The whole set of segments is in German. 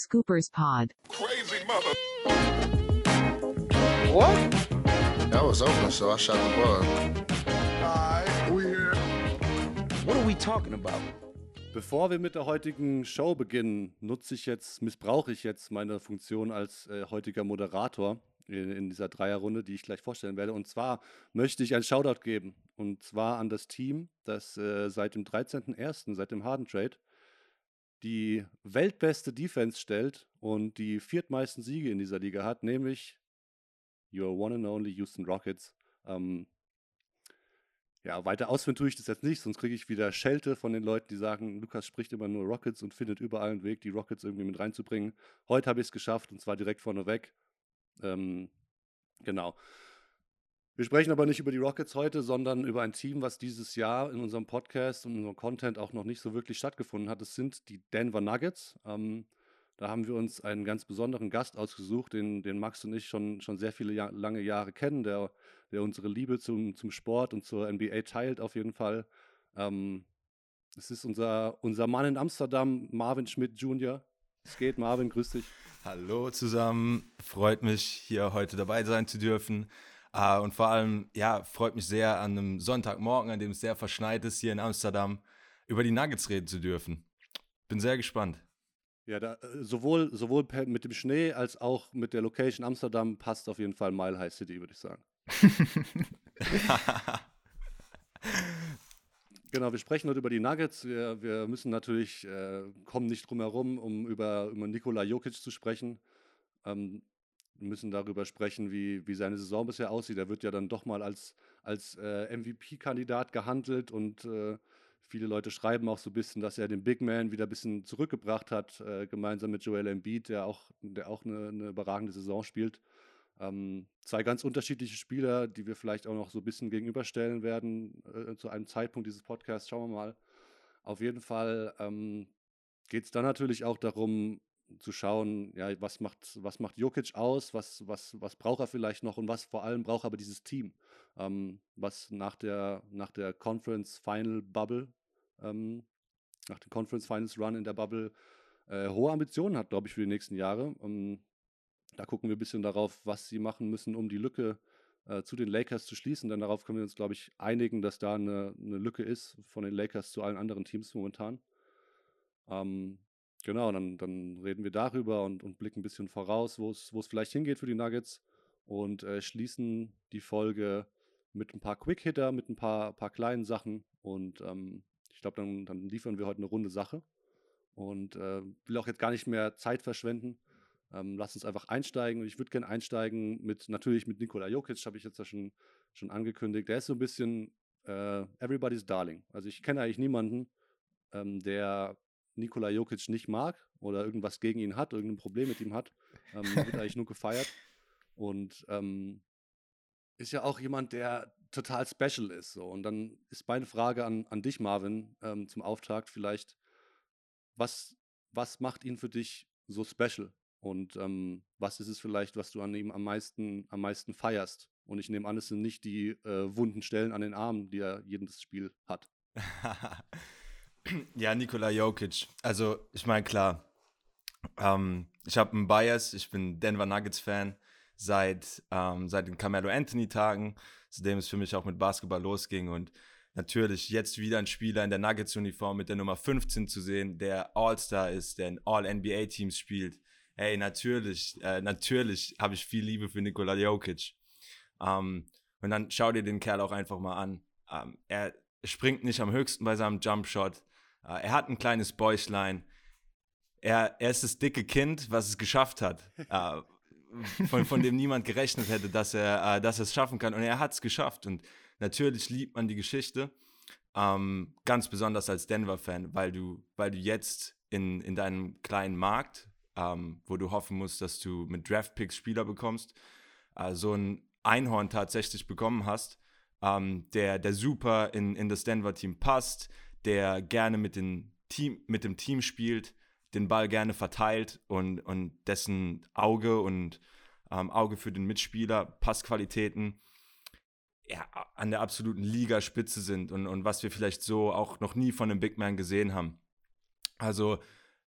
Scoopers Pod. Crazy mother. What? That was open, so I shot the bug. Alright, we here. What are we talking about? Bevor wir mit der heutigen Show beginnen, nutze ich jetzt, missbrauche ich jetzt meine Funktion als äh, heutiger Moderator in, in dieser Dreierrunde, die ich gleich vorstellen werde. Und zwar möchte ich einen Shoutout geben. Und zwar an das Team, das äh, seit dem 13.01., seit dem Harden Trade, die weltbeste Defense stellt und die viertmeisten Siege in dieser Liga hat, nämlich your one and only Houston Rockets. Ähm, ja, weiter ausführen tue ich das jetzt nicht, sonst kriege ich wieder Schelte von den Leuten, die sagen, Lukas spricht immer nur Rockets und findet überall einen Weg, die Rockets irgendwie mit reinzubringen. Heute habe ich es geschafft und zwar direkt vorneweg. Ähm, genau. Wir sprechen aber nicht über die Rockets heute, sondern über ein Team, was dieses Jahr in unserem Podcast und in unserem Content auch noch nicht so wirklich stattgefunden hat. Es sind die Denver Nuggets. Ähm, da haben wir uns einen ganz besonderen Gast ausgesucht, den, den Max und ich schon, schon sehr viele Jahr, lange Jahre kennen, der, der unsere Liebe zum, zum Sport und zur NBA teilt auf jeden Fall. Ähm, es ist unser, unser Mann in Amsterdam, Marvin Schmidt Jr. Es geht, Marvin, grüß dich. Hallo zusammen, freut mich hier heute dabei sein zu dürfen. Uh, und vor allem, ja, freut mich sehr, an einem Sonntagmorgen, an dem es sehr verschneit ist hier in Amsterdam, über die Nuggets reden zu dürfen. Bin sehr gespannt. Ja, da, äh, sowohl, sowohl mit dem Schnee als auch mit der Location Amsterdam passt auf jeden Fall Mile High City, würde ich sagen. Genau, wir sprechen heute über die Nuggets. Wir, wir müssen natürlich, äh, kommen nicht drum herum, um über, über Nikola Jokic zu sprechen. Ähm, müssen darüber sprechen, wie, wie seine Saison bisher aussieht. Er wird ja dann doch mal als, als äh, MVP-Kandidat gehandelt und äh, viele Leute schreiben auch so ein bisschen, dass er den Big Man wieder ein bisschen zurückgebracht hat, äh, gemeinsam mit Joel Embiid, der auch, der auch eine, eine überragende Saison spielt. Ähm, zwei ganz unterschiedliche Spieler, die wir vielleicht auch noch so ein bisschen gegenüberstellen werden äh, zu einem Zeitpunkt dieses Podcasts. Schauen wir mal. Auf jeden Fall ähm, geht es dann natürlich auch darum, zu schauen, ja, was macht, was macht Jokic aus, was, was, was braucht er vielleicht noch und was vor allem braucht aber dieses Team, ähm, was nach der, nach der Conference Final Bubble, ähm, nach dem Conference Finals Run in der Bubble, äh, hohe Ambitionen hat, glaube ich, für die nächsten Jahre. Ähm, da gucken wir ein bisschen darauf, was sie machen müssen, um die Lücke äh, zu den Lakers zu schließen, denn darauf können wir uns, glaube ich, einigen, dass da eine, eine Lücke ist von den Lakers zu allen anderen Teams momentan. Ähm, Genau, dann, dann reden wir darüber und, und blicken ein bisschen voraus, wo es vielleicht hingeht für die Nuggets und äh, schließen die Folge mit ein paar Quick-Hitter, mit ein paar, paar kleinen Sachen und ähm, ich glaube, dann, dann liefern wir heute eine runde Sache und äh, will auch jetzt gar nicht mehr Zeit verschwenden. Ähm, lass uns einfach einsteigen und ich würde gerne einsteigen mit, natürlich mit Nikola Jokic, habe ich jetzt ja schon, schon angekündigt. Der ist so ein bisschen äh, everybody's darling. Also ich kenne eigentlich niemanden, ähm, der Nikola Jokic nicht mag oder irgendwas gegen ihn hat, irgendein Problem mit ihm hat, ähm, wird eigentlich nur gefeiert. Und ähm, ist ja auch jemand, der total special ist. So. Und dann ist meine Frage an, an dich, Marvin, ähm, zum Auftakt vielleicht, was, was macht ihn für dich so special? Und ähm, was ist es vielleicht, was du an ihm am meisten, am meisten feierst? Und ich nehme an, es sind nicht die äh, wunden Stellen an den Armen, die er jedes Spiel hat. Ja, Nikola Jokic. Also, ich meine, klar, ähm, ich habe einen Bias, ich bin Denver Nuggets-Fan seit, ähm, seit den Carmelo Anthony-Tagen, seitdem es für mich auch mit Basketball losging und natürlich jetzt wieder ein Spieler in der Nuggets-Uniform mit der Nummer 15 zu sehen, der All-Star ist, der in All-NBA-Teams spielt. Hey, natürlich, äh, natürlich habe ich viel Liebe für Nikola Jokic. Ähm, und dann schau dir den Kerl auch einfach mal an. Ähm, er springt nicht am höchsten bei seinem Jumpshot. Äh, er hat ein kleines Bäuchlein. Er, er ist das dicke Kind, was es geschafft hat. Äh, von, von dem niemand gerechnet hätte, dass er, äh, dass er es schaffen kann. Und er hat es geschafft. Und natürlich liebt man die Geschichte. Ähm, ganz besonders als Denver-Fan, weil du, weil du jetzt in, in deinem kleinen Markt, ähm, wo du hoffen musst, dass du mit Draft-Picks Spieler bekommst, äh, so ein Einhorn tatsächlich bekommen hast, ähm, der, der super in, in das Denver-Team passt, der gerne mit, den Team, mit dem Team spielt, den Ball gerne verteilt und, und dessen Auge und ähm, Auge für den Mitspieler, Passqualitäten ja, an der absoluten Ligaspitze sind und, und was wir vielleicht so auch noch nie von einem Big Man gesehen haben. Also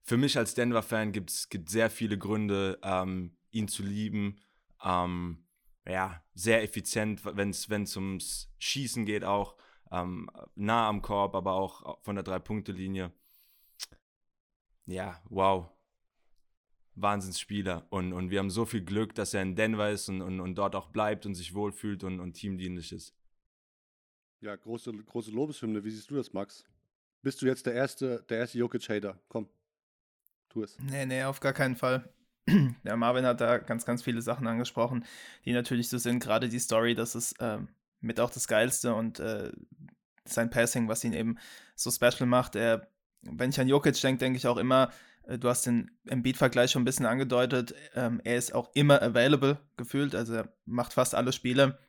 für mich als Denver-Fan gibt es sehr viele Gründe, ähm, ihn zu lieben. Ähm, ja, sehr effizient, wenn es ums Schießen geht, auch ähm, nah am Korb, aber auch von der Drei-Punkte-Linie. Ja, wow. Wahnsinnsspieler. Und, und wir haben so viel Glück, dass er in Denver ist und, und, und dort auch bleibt und sich wohlfühlt und, und teamdienlich ist. Ja, große, große Lobeshymne. Wie siehst du das, Max? Bist du jetzt der erste, der erste Jokic-Hater? Komm, tu es. Nee, nee, auf gar keinen Fall. Der Marvin hat da ganz, ganz viele Sachen angesprochen, die natürlich so sind. Gerade die Story, das ist ähm, mit auch das Geilste und äh, sein Passing, was ihn eben so special macht. Er, wenn ich an Jokic denke, denke ich auch immer, äh, du hast den Embiid-Vergleich schon ein bisschen angedeutet, ähm, er ist auch immer available gefühlt, also er macht fast alle Spiele.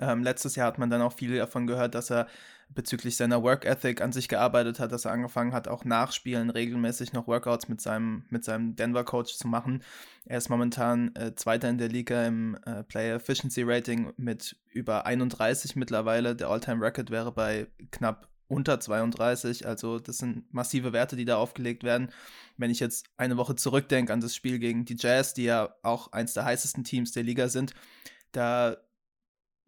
Ähm, letztes Jahr hat man dann auch viel davon gehört, dass er bezüglich seiner Work Ethic an sich gearbeitet hat, dass er angefangen hat, auch nachspielen regelmäßig noch Workouts mit seinem, mit seinem Denver-Coach zu machen. Er ist momentan äh, Zweiter in der Liga im äh, Player Efficiency Rating mit über 31 mittlerweile. Der All-Time-Record wäre bei knapp unter 32. Also das sind massive Werte, die da aufgelegt werden. Wenn ich jetzt eine Woche zurückdenke an das Spiel gegen die Jazz, die ja auch eins der heißesten Teams der Liga sind, da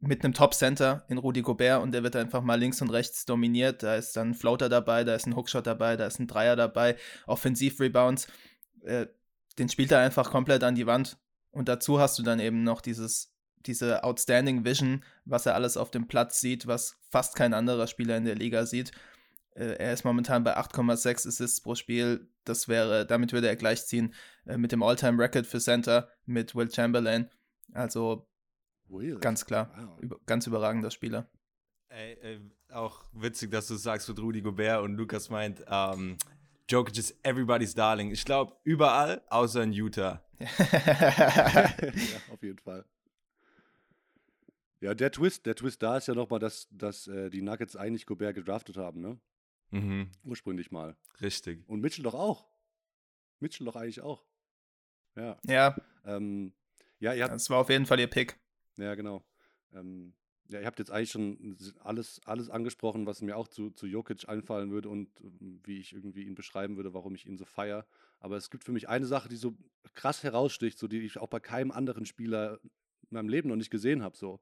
mit einem Top-Center in Rudi Gobert und der wird einfach mal links und rechts dominiert. Da ist dann ein Floater dabei, da ist ein Hookshot dabei, da ist ein Dreier dabei, Offensiv-Rebounds. Äh, den spielt er einfach komplett an die Wand. Und dazu hast du dann eben noch dieses, diese Outstanding Vision, was er alles auf dem Platz sieht, was fast kein anderer Spieler in der Liga sieht. Äh, er ist momentan bei 8,6 Assists pro Spiel. Das wäre, damit würde er gleichziehen äh, mit dem All-Time-Record für Center mit Will Chamberlain. Also Will. Ganz klar. Wow. Über, ganz überragender Spieler. Ey, ey, auch witzig, dass du sagst mit Rudi Gobert und Lukas meint, ähm, Jokic ist everybody's darling. Ich glaube, überall, außer in Utah. ja, auf jeden Fall. Ja, der Twist, der Twist da ist ja nochmal, dass, dass äh, die Nuggets eigentlich Gobert gedraftet haben, ne? Mhm. Ursprünglich mal. Richtig. Und Mitchell doch auch. Mitchell doch eigentlich auch. Ja. Ja. Ähm, ja, ihr habt, das war auf jeden Fall ihr Pick. Ja, genau. Ähm, ja, ihr habt jetzt eigentlich schon alles, alles angesprochen, was mir auch zu, zu Jokic einfallen würde und ähm, wie ich irgendwie ihn beschreiben würde, warum ich ihn so feiere. Aber es gibt für mich eine Sache, die so krass heraussticht, so die ich auch bei keinem anderen Spieler in meinem Leben noch nicht gesehen habe. So.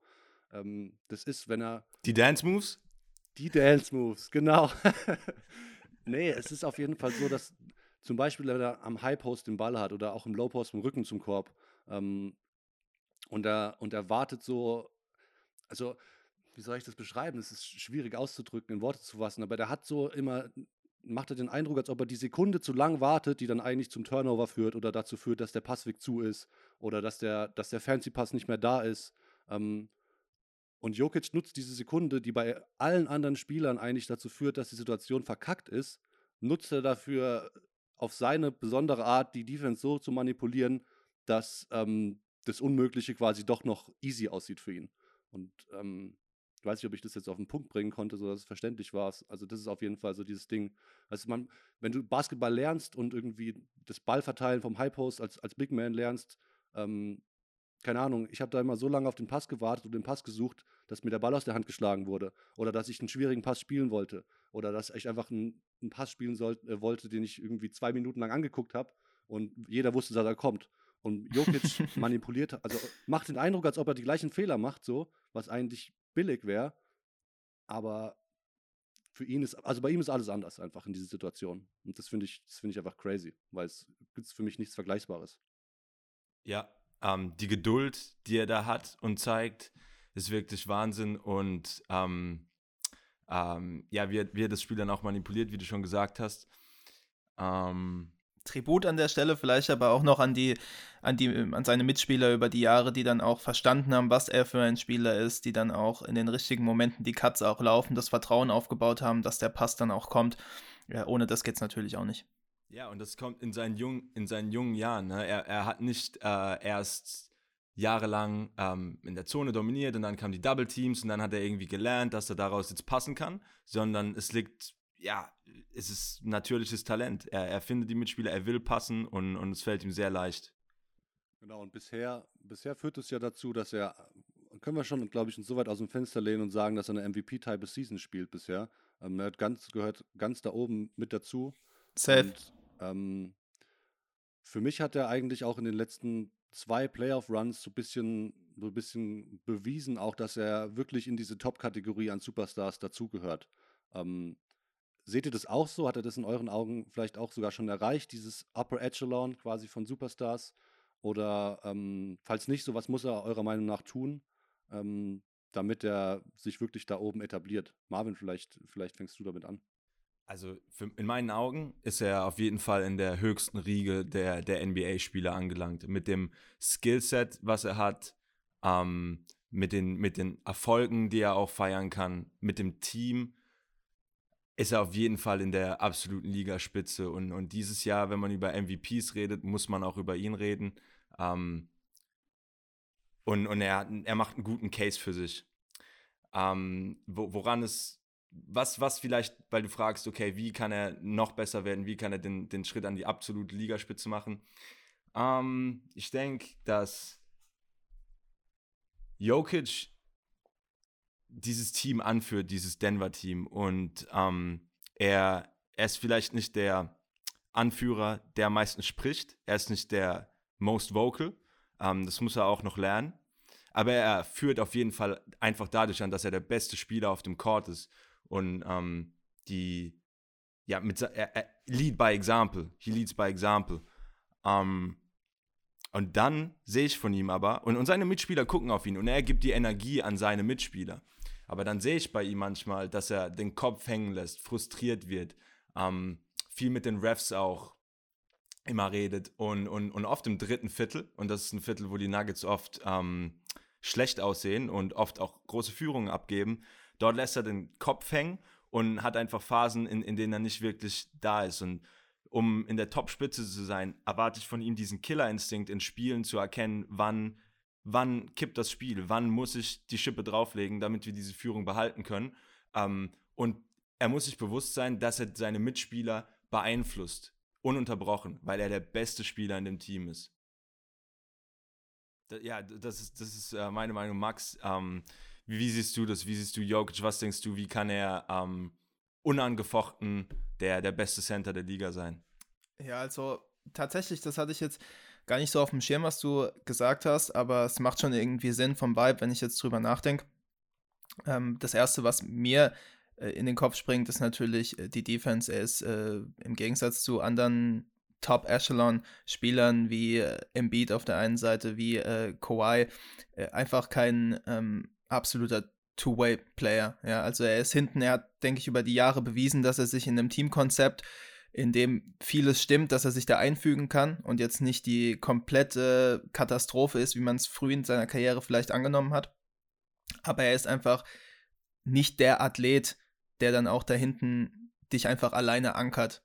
Ähm, das ist, wenn er. Die Dance Moves? Die Dance Moves, genau. nee, es ist auf jeden Fall so, dass zum Beispiel, wenn er am High Post den Ball hat oder auch im Low Post im Rücken zum Korb, ähm, und er, und er wartet so, also, wie soll ich das beschreiben? Es ist schwierig auszudrücken, in Worte zu fassen, aber der hat so immer, macht er den Eindruck, als ob er die Sekunde zu lang wartet, die dann eigentlich zum Turnover führt oder dazu führt, dass der Passweg zu ist oder dass der, dass der Fancy Pass nicht mehr da ist. Ähm, und Jokic nutzt diese Sekunde, die bei allen anderen Spielern eigentlich dazu führt, dass die Situation verkackt ist, nutzt er dafür auf seine besondere Art, die Defense so zu manipulieren, dass ähm, das Unmögliche quasi doch noch easy aussieht für ihn. Und ähm, ich weiß nicht, ob ich das jetzt auf den Punkt bringen konnte, sodass es verständlich war. Also das ist auf jeden Fall so dieses Ding. Also man, wenn du Basketball lernst und irgendwie das Ballverteilen vom High Post als, als Big Man lernst, ähm, keine Ahnung, ich habe da immer so lange auf den Pass gewartet und den Pass gesucht, dass mir der Ball aus der Hand geschlagen wurde. Oder dass ich einen schwierigen Pass spielen wollte. Oder dass ich einfach einen, einen Pass spielen soll, äh, wollte, den ich irgendwie zwei Minuten lang angeguckt habe und jeder wusste, dass er kommt. Und Jokic manipuliert, also macht den Eindruck, als ob er die gleichen Fehler macht, so, was eigentlich billig wäre. Aber für ihn ist, also bei ihm ist alles anders einfach in dieser Situation. Und das finde ich, das finde ich einfach crazy, weil es gibt für mich nichts Vergleichbares. Ja, ähm, die Geduld, die er da hat und zeigt, ist wirklich Wahnsinn. Und ähm, ähm, ja, wie, wie er das Spiel dann auch manipuliert, wie du schon gesagt hast. Ähm, Tribut an der Stelle, vielleicht aber auch noch an die, an die, an seine Mitspieler über die Jahre, die dann auch verstanden haben, was er für ein Spieler ist, die dann auch in den richtigen Momenten die Cuts auch laufen, das Vertrauen aufgebaut haben, dass der Pass dann auch kommt. Ja, ohne das geht es natürlich auch nicht. Ja, und das kommt in seinen jungen, in seinen jungen Jahren. Ne? Er, er hat nicht äh, erst jahrelang ähm, in der Zone dominiert und dann kamen die Double Teams und dann hat er irgendwie gelernt, dass er daraus jetzt passen kann, sondern es liegt ja, es ist natürliches Talent. Er, er findet die Mitspieler, er will passen und, und es fällt ihm sehr leicht. Genau, und bisher, bisher führt es ja dazu, dass er, können wir schon, glaube ich, so weit aus dem Fenster lehnen und sagen, dass er eine MVP-Type Season spielt bisher. Ähm, er hat ganz, gehört ganz da oben mit dazu. Safe. Und, Ähm, für mich hat er eigentlich auch in den letzten zwei Playoff-Runs so ein bisschen, so ein bisschen bewiesen, auch dass er wirklich in diese Top-Kategorie an Superstars dazugehört. Ähm, seht ihr das auch so? Hat er das in euren Augen vielleicht auch sogar schon erreicht, dieses Upper Echelon quasi von Superstars? Oder ähm, falls nicht, so was muss er eurer Meinung nach tun, ähm, damit er sich wirklich da oben etabliert? Marvin, vielleicht, vielleicht fängst du damit an. Also für, in meinen Augen ist er auf jeden Fall in der höchsten Riege der, der NBA-Spieler angelangt. Mit dem Skillset, was er hat, ähm, mit, den, mit den Erfolgen, die er auch feiern kann, mit dem Team, ist er auf jeden Fall in der absoluten Ligaspitze. Und, und dieses Jahr, wenn man über MVPs redet, muss man auch über ihn reden. Ähm, und und er, er macht einen guten Case für sich. Ähm, wo, woran es, was, was vielleicht, weil du fragst, okay, wie kann er noch besser werden, wie kann er den, den Schritt an die absolute Ligaspitze machen? Ähm, ich denke, dass Jokic dieses Team anführt, dieses Denver-Team. Und ähm, er, er ist vielleicht nicht der Anführer, der am meisten spricht. Er ist nicht der most vocal. Ähm, das muss er auch noch lernen. Aber er führt auf jeden Fall einfach dadurch an, dass er der beste Spieler auf dem Court ist. Und ähm, die, ja, mit, er, er lead by example. He leads by example. Ähm, und dann sehe ich von ihm aber, und, und seine Mitspieler gucken auf ihn und er gibt die Energie an seine Mitspieler. Aber dann sehe ich bei ihm manchmal, dass er den Kopf hängen lässt, frustriert wird, ähm, viel mit den Refs auch immer redet und, und, und oft im dritten Viertel, und das ist ein Viertel, wo die Nuggets oft ähm, schlecht aussehen und oft auch große Führungen abgeben, dort lässt er den Kopf hängen und hat einfach Phasen, in, in denen er nicht wirklich da ist. Und um in der Topspitze zu sein, erwarte ich von ihm diesen Killerinstinkt in Spielen zu erkennen, wann wann kippt das Spiel, wann muss ich die Schippe drauflegen, damit wir diese Führung behalten können. Ähm, und er muss sich bewusst sein, dass er seine Mitspieler beeinflusst, ununterbrochen, weil er der beste Spieler in dem Team ist. Da, ja, das ist, das ist äh, meine Meinung, Max. Ähm, wie, wie, siehst du das? Wie siehst du Jokic? Was denkst du, wie kann er ähm, unangefochten der, der beste Center der Liga sein? Ja, also tatsächlich, das hatte ich jetzt gar nicht so auf dem Schirm, was du gesagt hast, aber es macht schon irgendwie Sinn vom Vibe, wenn ich jetzt drüber nachdenke. Ähm, das Erste, was mir äh, in den Kopf springt, ist natürlich äh, die Defense. Er ist äh, im Gegensatz zu anderen Top-Echelon-Spielern wie äh, Embiid auf der einen Seite, wie äh, Kawhi, äh, einfach kein ähm, absoluter Two-Way-Player. Ja, also er ist hinten, er hat, denke ich, über die Jahre bewiesen, dass er sich in einem Teamkonzept in dem vieles stimmt, dass er sich da einfügen kann und jetzt nicht die komplette Katastrophe ist, wie man es früh in seiner Karriere vielleicht angenommen hat. Aber er ist einfach nicht der Athlet, der dann auch da hinten dich einfach alleine ankert,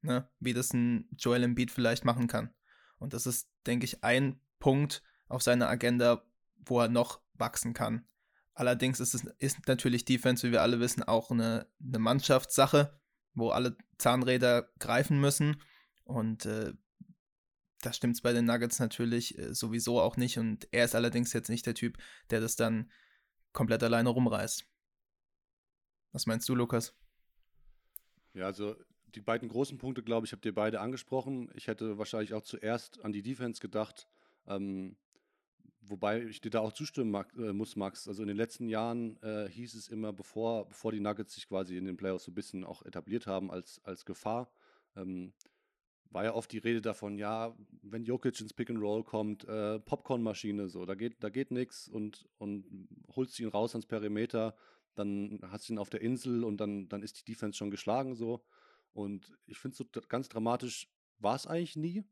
ne? wie das ein Joel Embiid vielleicht machen kann. Und das ist, denke ich, ein Punkt auf seiner Agenda, wo er noch wachsen kann. Allerdings ist es ist natürlich Defense, wie wir alle wissen, auch eine, eine Mannschaftssache wo alle Zahnräder greifen müssen. Und äh, da stimmt es bei den Nuggets natürlich äh, sowieso auch nicht. Und er ist allerdings jetzt nicht der Typ, der das dann komplett alleine rumreißt. Was meinst du, Lukas? Ja, also die beiden großen Punkte, glaube ich, habt ihr beide angesprochen. Ich hätte wahrscheinlich auch zuerst an die Defense gedacht. Ähm, Wobei ich dir da auch zustimmen mag, äh, muss, Max. Also in den letzten Jahren äh, hieß es immer, bevor, bevor die Nuggets sich quasi in den Playoffs so ein bisschen auch etabliert haben als, als Gefahr, ähm, war ja oft die Rede davon, ja, wenn Jokic ins Pick and Roll kommt, äh, Popcornmaschine, so, da geht, da geht nichts und, und holst ihn raus ans Perimeter, dann hast du ihn auf der Insel und dann, dann ist die Defense schon geschlagen so. Und ich finde so ganz dramatisch war es eigentlich nie.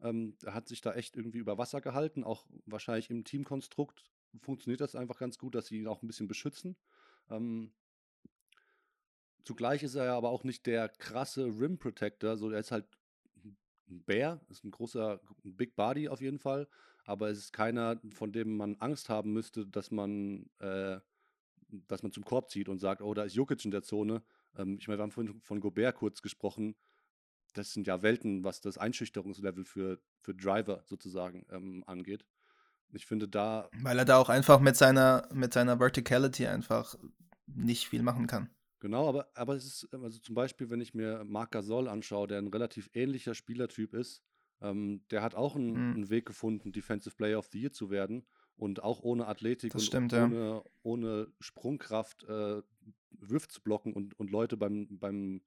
Ähm, er hat sich da echt irgendwie über Wasser gehalten, auch wahrscheinlich im Teamkonstrukt funktioniert das einfach ganz gut, dass sie ihn auch ein bisschen beschützen. Ähm, zugleich ist er ja aber auch nicht der krasse Rim Protector, so er ist halt ein Bär, ist ein großer, ein Big Body auf jeden Fall, aber es ist keiner, von dem man Angst haben müsste, dass man, äh, dass man zum Korb zieht und sagt, oh, da ist Jokic in der Zone. Ähm, ich meine, wir haben vorhin von Gobert kurz gesprochen das sind ja Welten, was das Einschüchterungslevel für, für Driver sozusagen ähm, angeht. Ich finde da. Weil er da auch einfach mit seiner, mit seiner Verticality einfach nicht viel machen kann. Genau, aber, aber es ist, also zum Beispiel, wenn ich mir Marc Gasol anschaue, der ein relativ ähnlicher Spielertyp ist, ähm, der hat auch einen, Mhm. einen Weg gefunden, Defensive Player of the Year zu werden und auch ohne Athletik Das und stimmt, ja. ohne, ohne Sprungkraft äh, Würfe zu blocken und, und Leute beim, beim,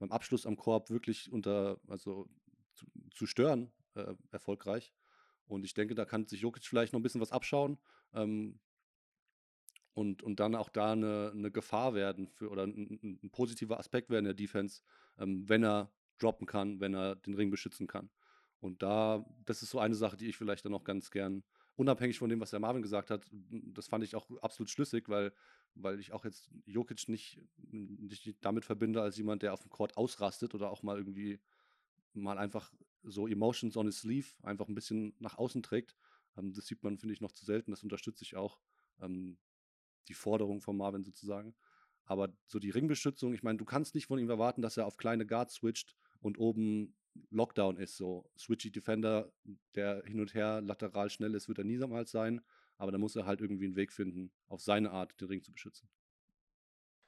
beim Abschluss am Korb wirklich unter, also zu, zu stören, äh, erfolgreich. Und ich denke, da kann sich Jokic vielleicht noch ein bisschen was abschauen. Ähm, und, und dann auch da eine, eine Gefahr werden für, oder ein, ein, positiver Aspekt werden der Defense, ähm, wenn er droppen kann, wenn er den Ring beschützen kann. Und da, das ist so eine Sache, die ich vielleicht dann auch ganz gern, unabhängig von dem, was der Marvin gesagt hat, das fand ich auch absolut schlüssig, weil, weil ich auch jetzt Jokic nicht, nicht damit verbinde als jemand, der auf dem Court ausrastet oder auch mal irgendwie mal einfach so Emotions on his sleeve einfach ein bisschen nach außen trägt. Ähm, das sieht man, finde ich, noch zu selten. Das unterstütze ich auch. Ähm, die Forderung von Marvin sozusagen. Aber so die Ringbeschützung, ich meine, du kannst nicht von ihm erwarten, dass er auf kleine Guards switcht und oben Lockdown ist. So switchy Defender, der hin und her lateral schnell ist, wird er niemals sein. Aber da muss er halt irgendwie einen Weg finden, auf seine Art den Ring zu beschützen.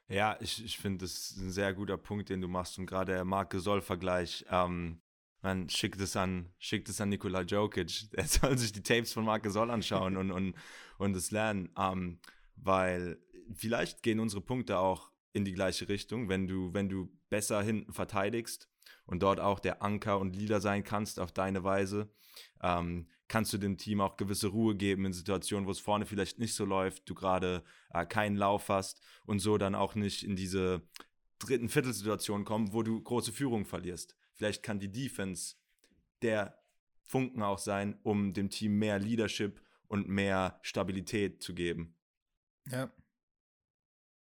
Ja, ich, ich finde, das ist ein sehr guter Punkt, den du machst. Und gerade der Marc Gasol-Vergleich, ähm, man schickt es an, schickt es an Nikola Jokic. Er soll sich die Tapes von Marc Gasol anschauen und, und, und es lernen. Ähm, weil vielleicht gehen unsere Punkte auch in die gleiche Richtung, wenn du, wenn du besser hinten verteidigst und dort auch der Anker und Leader sein kannst auf deine Weise, ähm, kannst du dem Team auch gewisse Ruhe geben in Situationen, wo es vorne vielleicht nicht so läuft, du gerade äh, keinen Lauf hast und so dann auch nicht in diese dritten Viertelsituation kommen, wo du große Führung verlierst. Vielleicht kann die Defense der Funken auch sein, um dem Team mehr Leadership und mehr Stabilität zu geben. Ja.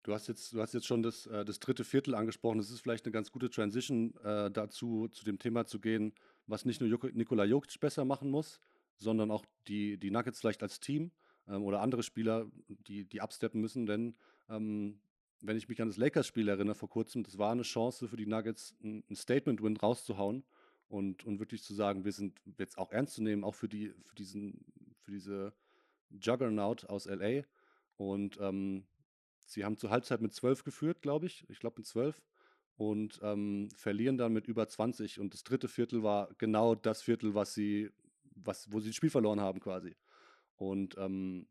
Du hast jetzt, du hast jetzt schon das, äh, das dritte Viertel angesprochen. Das ist vielleicht eine ganz gute Transition äh, dazu, zu dem Thema zu gehen, was nicht nur Nikola Jokic besser machen muss, sondern auch die, die Nuggets vielleicht als Team ähm, oder andere Spieler, die, die absteppen müssen. Denn ähm, wenn ich mich an das Lakers-Spiel erinnere vor kurzem, das war eine Chance für die Nuggets, ein, Statement-Win rauszuhauen und, und wirklich zu sagen, wir sind jetzt auch ernst zu nehmen, auch für, die, für, diesen, für diese Juggernaut aus LA. Und ähm, sie haben zur Halbzeit mit 12 geführt, glaube ich. Ich glaube mit 12. Und ähm, verlieren dann mit über 20. Und das dritte Viertel war genau das Viertel, was sie, was, wo sie das Spiel verloren haben, quasi. Und ähm,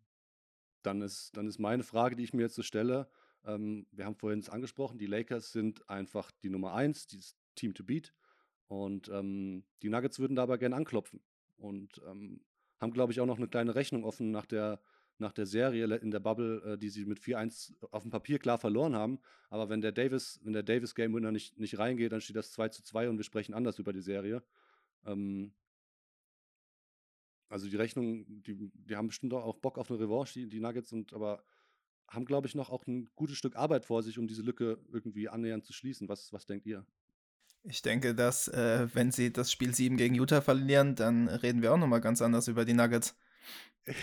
dann, ist, dann ist meine Frage, die ich mir jetzt so stelle, ähm, wir haben vorhin es angesprochen, die Lakers sind einfach die Nummer 1, dieses Team to beat. Und ähm, die Nuggets würden da aber gerne anklopfen. Und ähm, haben, glaube ich, auch noch eine kleine Rechnung offen nach der, nach der Serie in der Bubble, äh, die sie mit 4-1 auf dem Papier klar verloren haben. Aber wenn der Davis, wenn der Davis Game Winner nicht, nicht reingeht, dann steht das 2 zu 2 und wir sprechen anders über die Serie. Ähm, also die Rechnung, die, die haben bestimmt auch Bock auf eine Revanche, die, die Nuggets, und aber haben, glaube ich, noch auch ein gutes Stück Arbeit vor sich, um diese Lücke irgendwie annähernd zu schließen. Was, was denkt ihr? Ich denke, dass, äh, wenn sie das Spiel 7 gegen Utah verlieren, dann reden wir auch nochmal ganz anders über die Nuggets.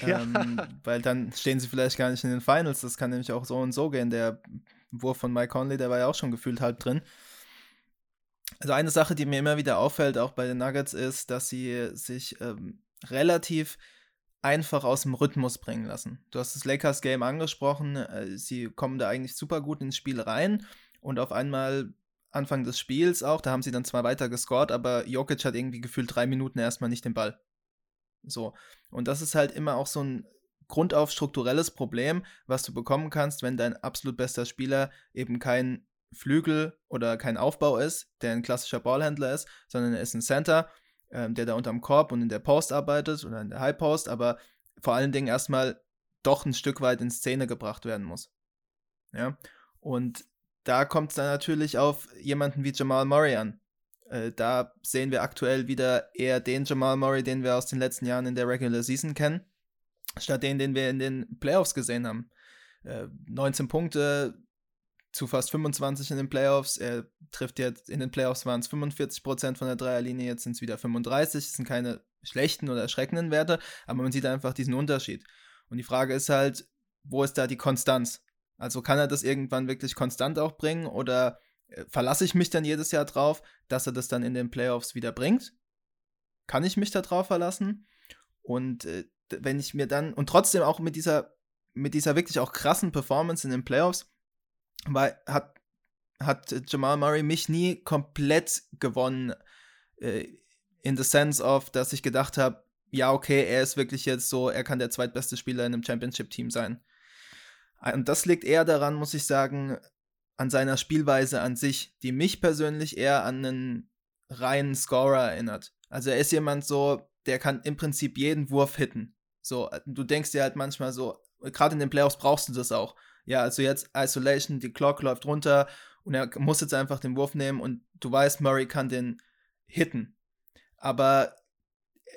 Ähm, weil dann stehen sie vielleicht gar nicht in den Finals. Das kann nämlich auch so und so gehen. Der Wurf von Mike Conley, der war ja auch schon gefühlt halb drin. Also eine Sache, die mir immer wieder auffällt, auch bei den Nuggets, ist, dass sie sich ähm, relativ einfach aus dem Rhythmus bringen lassen. Du hast das Lakers-Game angesprochen. Äh, sie kommen da eigentlich super gut ins Spiel rein und auf einmal Anfang des Spiels auch, da haben sie dann zwar weiter gescored, aber Jokic hat irgendwie gefühlt drei Minuten erstmal nicht den Ball. So. Und das ist halt immer auch so ein grundauf strukturelles Problem, was du bekommen kannst, wenn dein absolut bester Spieler eben kein Flügel oder kein Aufbau ist, der ein klassischer Ballhändler ist, sondern er ist ein Center, ähm, der da unterm Korb und in der Post arbeitet oder in der High Post, aber vor allen Dingen erstmal doch ein Stück weit in Szene gebracht werden muss. Ja. Und da kommt es dann natürlich auf jemanden wie Jamal Murray an. Äh, da sehen wir aktuell wieder eher den Jamal Murray, den wir aus den letzten Jahren in der Regular Season kennen, statt den, den wir in den Playoffs gesehen haben. Äh, 19 Punkte zu fast 25 in den Playoffs. Er trifft jetzt, in den Playoffs waren es 45% von der Dreierlinie, jetzt sind es wieder 35. Das sind keine schlechten oder erschreckenden Werte, aber man sieht einfach diesen Unterschied. Und die Frage ist halt, wo ist da die Konstanz? Also kann er das irgendwann wirklich konstant auch bringen oder äh, verlasse ich mich dann jedes Jahr drauf, dass er das dann in den Playoffs wieder bringt? Kann ich mich da drauf verlassen? Und äh, wenn ich mir dann, und trotzdem auch mit dieser, mit dieser wirklich auch krassen Performance in den Playoffs, weil hat hat Jamal Murray mich nie komplett gewonnen. Äh, in the sense of, dass ich gedacht habe, ja, okay, er ist wirklich jetzt so, er kann der zweitbeste Spieler in einem Championship-Team sein. Und das liegt eher daran, muss ich sagen, an seiner Spielweise an sich, die mich persönlich eher an einen reinen Scorer erinnert. Also er ist jemand so, der kann im Prinzip jeden Wurf hitten. So, du denkst dir halt manchmal so, gerade in den Playoffs brauchst du das auch. Ja, also jetzt Isolation, die Clock läuft runter und er muss jetzt einfach den Wurf nehmen und du weißt, Murray kann den hitten. Aber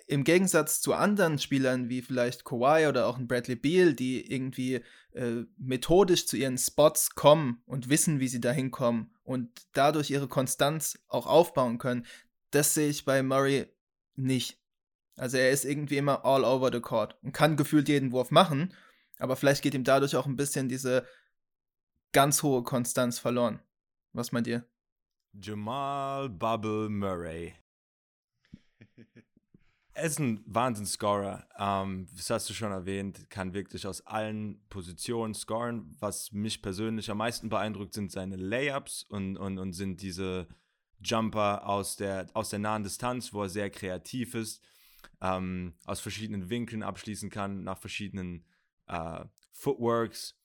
im Gegensatz zu anderen Spielern wie vielleicht Kawhi oder auch ein Bradley Beal, die irgendwie äh, methodisch zu ihren Spots kommen und wissen, wie sie da hinkommen und dadurch ihre Konstanz auch aufbauen können, das sehe ich bei Murray nicht. Also er ist irgendwie immer all over the court und kann gefühlt jeden Wurf machen, aber vielleicht geht ihm dadurch auch ein bisschen diese ganz hohe Konstanz verloren. Was meint ihr? Jamal Bubble Murray. Er ist ein Wahnsinnsscorer. Ähm, das hast du schon erwähnt, kann wirklich aus allen Positionen scoren. Was mich persönlich am meisten beeindruckt, sind seine Layups und, und, und sind diese Jumper aus der, aus der nahen Distanz, wo er sehr kreativ ist, ähm, aus verschiedenen Winkeln abschließen kann, nach verschiedenen äh, Footworks.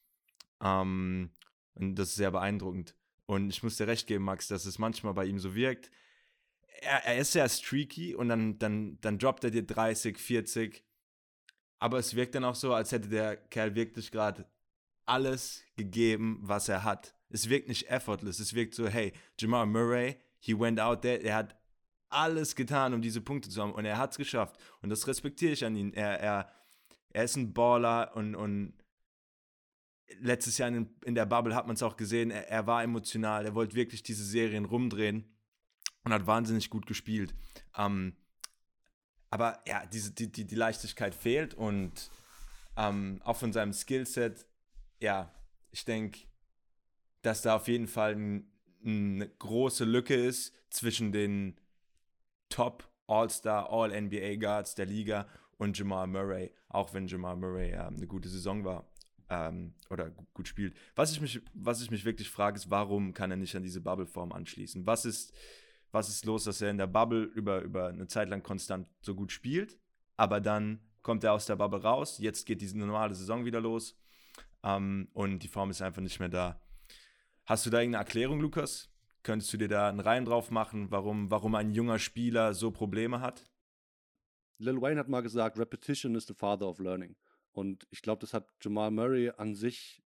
Ähm, und das ist sehr beeindruckend. Und ich muss dir recht geben, Max, dass es manchmal bei ihm so wirkt, er, er ist sehr streaky und dann, dann, dann droppt er dir 30, 40. Aber es wirkt dann auch so, als hätte der Kerl wirklich gerade alles gegeben, was er hat. Es wirkt nicht effortless. Es wirkt so, hey, Jamal Murray, he went out there, er hat alles getan, um diese Punkte zu haben und er hat es geschafft. Und das respektiere ich an ihn. Er, er, er ist ein Baller und, und letztes Jahr in, in der Bubble hat man es auch gesehen, er, er war emotional, er wollte wirklich diese Serien rumdrehen und hat wahnsinnig gut gespielt. Ähm, aber ja, diese, die, die, die Leichtigkeit fehlt und ähm, auch von seinem Skillset, ja, ich denke, dass da auf jeden Fall ein, eine große Lücke ist zwischen den Top All-Star, All-NBA Guards der Liga und Jamal Murray, auch wenn Jamal Murray ja, eine gute Saison war ähm, oder gut spielt. Was ich, mich, was ich mich wirklich frage, ist, warum kann er nicht an diese Bubble-Form anschließen? Was ist, was ist los, dass er in der Bubble über, über eine Zeit lang konstant so gut spielt, aber dann kommt er aus der Bubble raus, jetzt geht diese normale Saison wieder los ähm, und die Form ist einfach nicht mehr da. Hast du da irgendeine Erklärung, Lukas? Könntest du dir da einen Reihen drauf machen, warum, warum ein junger Spieler so Probleme hat? Lil Wayne hat mal gesagt, Repetition is the father of learning. Und ich glaube, das hat Jamal Murray an sich,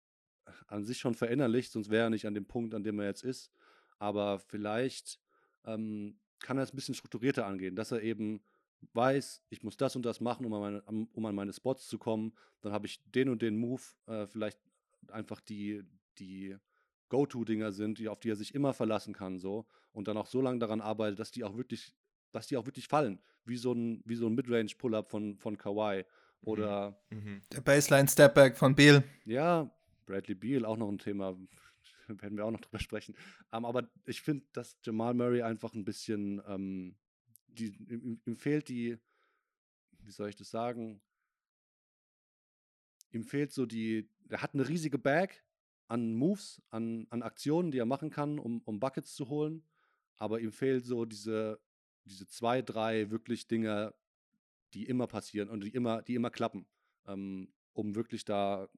an sich schon verinnerlicht, sonst wäre er nicht an dem Punkt, an dem er jetzt ist. Aber vielleicht ähm, kann er es ein bisschen strukturierter angehen, dass er eben weiß, ich muss das und das machen, um an meine, um an meine Spots zu kommen. Dann habe ich den und den Move, äh, vielleicht einfach die, die Go-To-Dinger sind, die, auf die er sich immer verlassen kann, so. Und dann auch so lange daran arbeitet, dass die auch wirklich, dass die auch wirklich fallen. Wie so ein, wie so ein Midrange-Pull-Up von, von Kawhi. Mhm. Oder mhm. der Baseline-Stepback von Beal. Ja, Bradley Beal, auch noch ein Thema, werden wir auch noch drüber sprechen. Um, ähm, aber ich finde, dass Jamal Murray einfach ein bisschen, ähm, die, ihm, ihm, fehlt die, wie soll ich das sagen? Ihm fehlt so die, er hat eine riesige Bag an Moves, an, an Aktionen, die er machen kann, um, um Buckets zu holen. Aber ihm fehlt so diese, diese zwei, drei wirklich Dinge, die immer passieren und die immer, die immer klappen, ähm, um wirklich da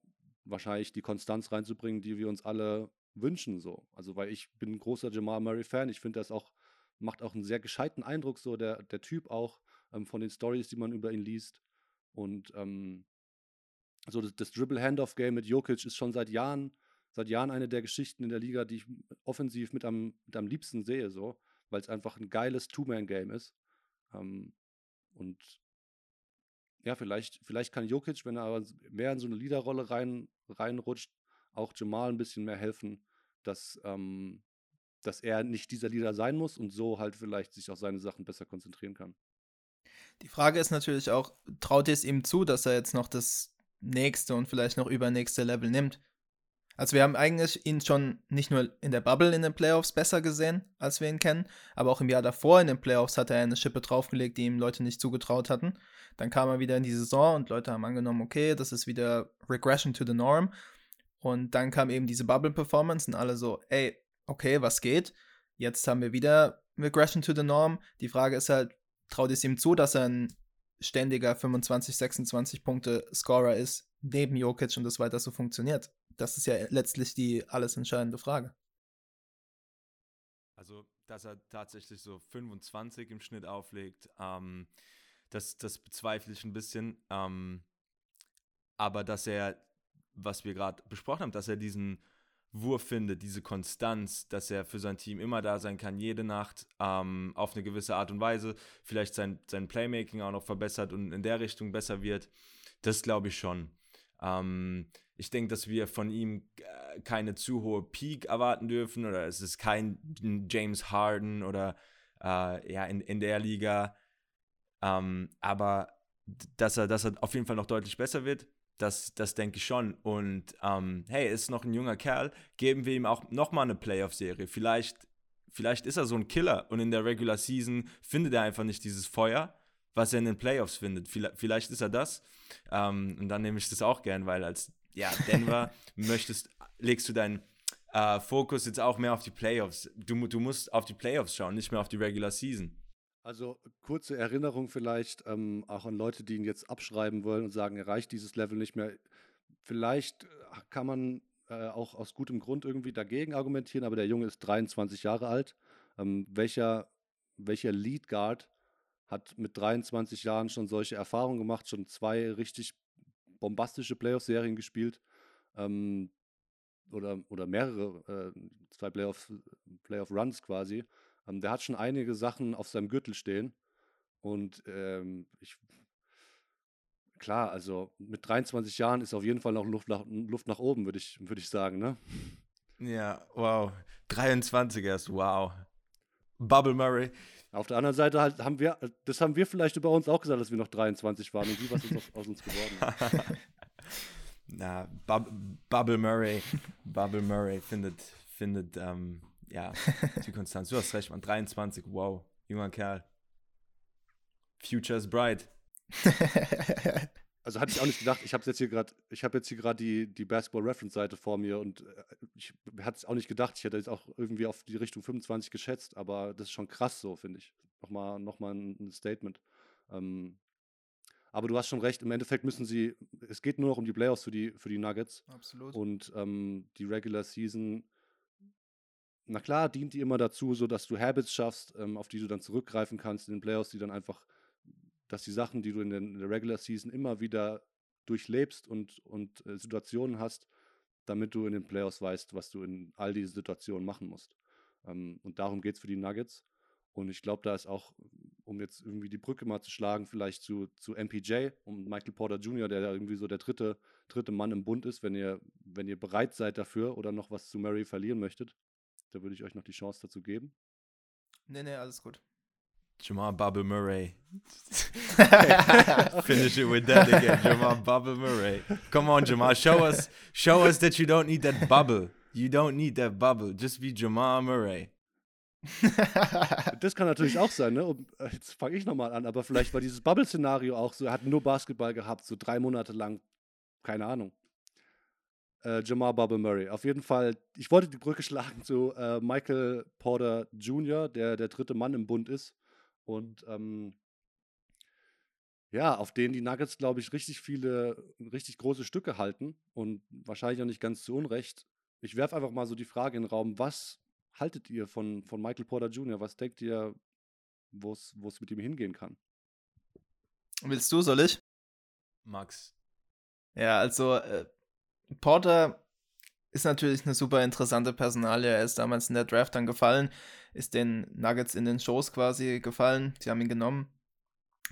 wahrscheinlich die Konstanz reinzubringen, die wir uns alle wünschen so. Also weil ich bin ein großer Jamal Murray Fan. Ich finde, das auch macht auch einen sehr gescheiten Eindruck so der der Typ auch ähm, von den Stories, die man über ihn liest und ähm, so das, das Dribble Handoff Game mit Jokic ist schon seit Jahren seit Jahren eine der Geschichten in der Liga, die ich offensiv mit am mit am liebsten sehe so, weil es einfach ein geiles Two-Man Game ist. Ähm, und ja, vielleicht, vielleicht kann Jokic, wenn er aber mehr in so eine Leaderrolle rein, reinrutscht, auch Jamal ein bisschen mehr helfen, dass, ähm, dass er nicht dieser Leader sein muss und so halt vielleicht sich auf seine Sachen besser konzentrieren kann. Die Frage ist natürlich auch, traut ihr es ihm zu, dass er jetzt noch das nächste und vielleicht noch übernächste Level nimmt? Also wir haben eigentlich ihn schon nicht nur in der Bubble in den Playoffs besser gesehen, als wir ihn kennen, aber auch im Jahr davor in den Playoffs hat er eine Schippe draufgelegt, die ihm Leute nicht zugetraut hatten. Dann kam er wieder in die Saison und Leute haben angenommen, okay, das ist wieder Regression to the Norm. Und dann kam eben diese Bubble-Performance und alle so, ey, okay, was geht? Jetzt haben wir wieder Regression to the Norm. Die Frage ist halt, traut es ihm zu, dass er ein ständiger 25, 26 Punkte Scorer ist, neben Jokic und das weiter so funktioniert? Das ist ja letztlich die alles entscheidende Frage. Also, dass er tatsächlich so 25 im Schnitt auflegt, ähm, das, das bezweifle ich ein bisschen. Ähm, aber dass er, was wir gerade besprochen haben, dass er diesen Wurf findet, diese Konstanz, dass er für sein Team immer da sein kann, jede Nacht ähm, auf eine gewisse Art und Weise, vielleicht sein, sein Playmaking auch noch verbessert und in der Richtung besser wird, das glaube ich schon. Ähm, ich denke, dass wir von ihm äh, keine zu hohe Peak erwarten dürfen oder es ist kein James Harden oder äh, ja in, in der Liga. Ähm, aber dass er, dass er auf jeden Fall noch deutlich besser wird, das, das denke ich schon. Und ähm, hey, ist noch ein junger Kerl, geben wir ihm auch nochmal eine Playoff-Serie. Vielleicht, vielleicht ist er so ein Killer und in der Regular Season findet er einfach nicht dieses Feuer, was er in den Playoffs findet. Vielleicht, vielleicht ist er das. Ähm, und dann nehme ich das auch gern, weil als ja, Denver möchtest, legst du deinen äh, Fokus jetzt auch mehr auf die Playoffs. Du, du musst auf die Playoffs schauen, nicht mehr auf die Regular Season. Also kurze Erinnerung vielleicht ähm, auch an Leute, die ihn jetzt abschreiben wollen und sagen, er reicht dieses Level nicht mehr. Vielleicht äh, kann man äh, auch aus gutem Grund irgendwie dagegen argumentieren, aber der Junge ist 23 Jahre alt. Ähm, welcher, welcher Lead Guard hat mit 23 Jahren schon solche Erfahrungen gemacht, schon zwei richtig bombastische Playoff-Serien gespielt ähm, oder, oder mehrere, äh, zwei Playoff-Runs Playoff quasi. Ähm, der hat schon einige Sachen auf seinem Gürtel stehen. Und ähm, ich, klar, also mit 23 Jahren ist auf jeden Fall noch Luft nach, Luft nach oben, würde ich, würd ich sagen, ne? Ja, wow. 23 erst, wow. Bubble Murray. Auf der anderen Seite halt haben wir, das haben wir vielleicht über uns auch gesagt, dass wir noch 23 waren und wie was ist aus, aus uns geworden. Na, Bub Bubble Murray, Bubble Murray findet, findet ähm, ja, die Konstanz. Du hast recht, man. 23, wow. Junger Kerl. Future is bright. also hatte ich auch nicht gedacht, ich habe jetzt hier gerade, ich habe jetzt hier gerade die, die Basketball-Reference-Seite vor mir und äh, ich hatte es auch nicht gedacht, ich hätte jetzt auch irgendwie auf die Richtung 25 geschätzt, aber das ist schon krass so, finde ich. Nochmal, nochmal ein Statement. Ähm, aber du hast schon recht, im Endeffekt müssen sie, es geht nur noch um die Playoffs für die, für die Nuggets. Absolut. Und ähm, die Regular Season na klar, dient die immer dazu, so dass du Habits schaffst, ähm, auf die du dann zurückgreifen kannst in den Playoffs, die dann einfach, dass die Sachen, die du in, der Regular Season immer wieder durchlebst und, und äh, Situationen hast, damit du in den Playoffs weißt, was du in all diesen Situationen machen musst. Ähm, und darum geht es für die Nuggets. Und ich glaube, da ist auch, um jetzt irgendwie die Brücke mal zu schlagen, vielleicht zu, zu MPJ und Michael Porter Jr., der da irgendwie so der dritte, dritte Mann im Bund ist, wenn ihr, wenn ihr bereit seid dafür oder noch was zu Murray verlieren möchtet. Da würde ich euch noch die Chance dazu geben. Nee, nee, alles gut. Jamal Bubble Murray. Finish it with that again. Jamal Bubble Murray. Come on, Jamal. Show us, show us that you don't need that bubble. You don't need that bubble. Just be Jamal Murray. das kann natürlich auch sein, ne? Und äh, jetzt fange ich nochmal an, aber vielleicht war dieses Bubble-Szenario auch so, er hat nur Basketball gehabt, so drei Monate lang, keine Ahnung äh, Jamal Bubble Murray. Auf jeden Fall, ich wollte die Brücke schlagen zu äh, Michael Porter Jr., der der dritte Mann im Bund ist. Und ähm, ja, auf den die Nuggets, glaube ich, richtig viele, richtig große Stücke halten und wahrscheinlich auch nicht ganz zu Unrecht. Ich werfe einfach mal so die Frage in den Raum, was haltet ihr von, von Michael Porter Jr.? Was denkt ihr, wo es mit ihm hingehen kann? Willst du, soll ich? Max. Ja, also äh, Porter ist natürlich eine super interessante Personalie. Er ist damals in der Draft dann gefallen, ist den Nuggets in den Shows quasi gefallen. Sie haben ihn genommen.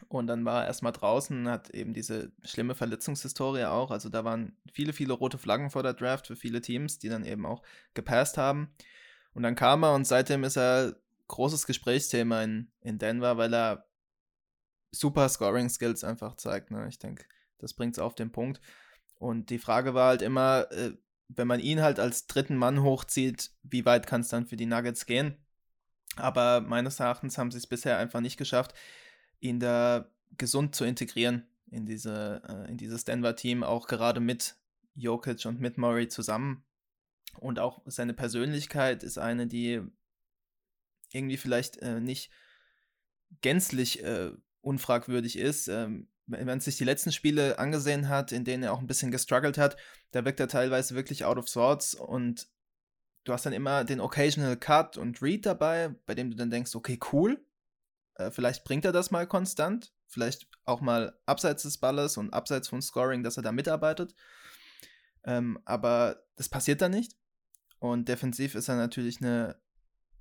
Und dann war er erstmal draußen, hat eben diese schlimme Verletzungshistorie auch. Also da waren viele, viele rote Flaggen vor der Draft für viele Teams, die dann eben auch gepasst haben. Und dann kam er und seitdem ist er großes Gesprächsthema in, in Denver, weil er super Scoring-Skills einfach zeigt. Ne? Ich denke, das bringt es auf den Punkt. Und die Frage war halt immer, äh, wenn man ihn halt als dritten Mann hochzieht, wie weit kann es dann für die Nuggets gehen? Aber meines Erachtens haben sie es bisher einfach nicht geschafft, ihn da gesund zu integrieren in, diese, äh, in dieses Denver-Team, auch gerade mit Jokic und mit Murray zusammen. Und auch seine Persönlichkeit ist eine, die irgendwie vielleicht äh, nicht gänzlich äh, unfragwürdig ist. Ähm, wenn man sich die letzten Spiele angesehen hat, in denen er auch ein bisschen gestruggelt hat, da wirkt er teilweise wirklich out of sorts und du hast dann immer den Occasional Cut und Read dabei, bei dem du dann denkst, okay, cool, äh, vielleicht bringt er das mal konstant, vielleicht auch mal abseits des Balles und abseits von Scoring, dass er da mitarbeitet. Ähm, aber das passiert dann nicht. Und defensiv ist er natürlich ein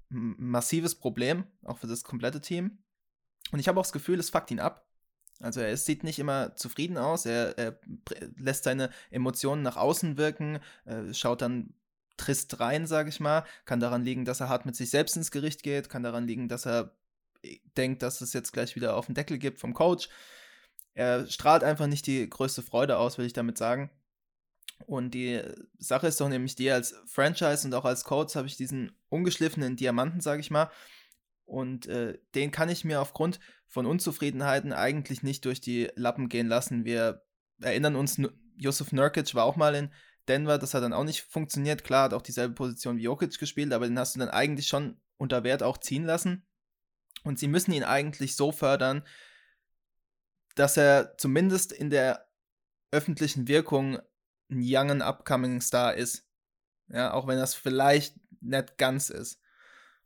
massives Problem, auch für das komplette Team. Und ich habe auch das Gefühl, es fuckt ihn ab. Also er sieht nicht immer zufrieden aus, er, er lässt seine Emotionen nach außen wirken, äh, schaut dann trist rein, sage ich mal. Kann daran liegen, dass er hart mit sich selbst ins Gericht geht, kann daran liegen, dass er äh, denkt, dass es jetzt gleich wieder auf den Deckel gibt vom Coach. Er strahlt einfach nicht die größte Freude aus, will ich damit sagen. Und die Sache ist doch nämlich die, als Franchise und auch als Coach habe ich diesen ungeschliffenen Diamanten, sage ich mal. Und äh, den kann ich mir aufgrund von Unzufriedenheiten eigentlich nicht durch die Lappen gehen lassen. Wir erinnern uns, Yusuf Nurkic war auch mal in Denver, das hat dann auch nicht funktioniert. Klar, hat auch dieselbe Position wie Jokic gespielt, aber den hast du dann eigentlich schon unter Wert auch ziehen lassen. Und sie müssen ihn eigentlich so fördern, dass er zumindest in der öffentlichen Wirkung ein young and upcoming Star ist. Ja, auch wenn das vielleicht nicht ganz ist.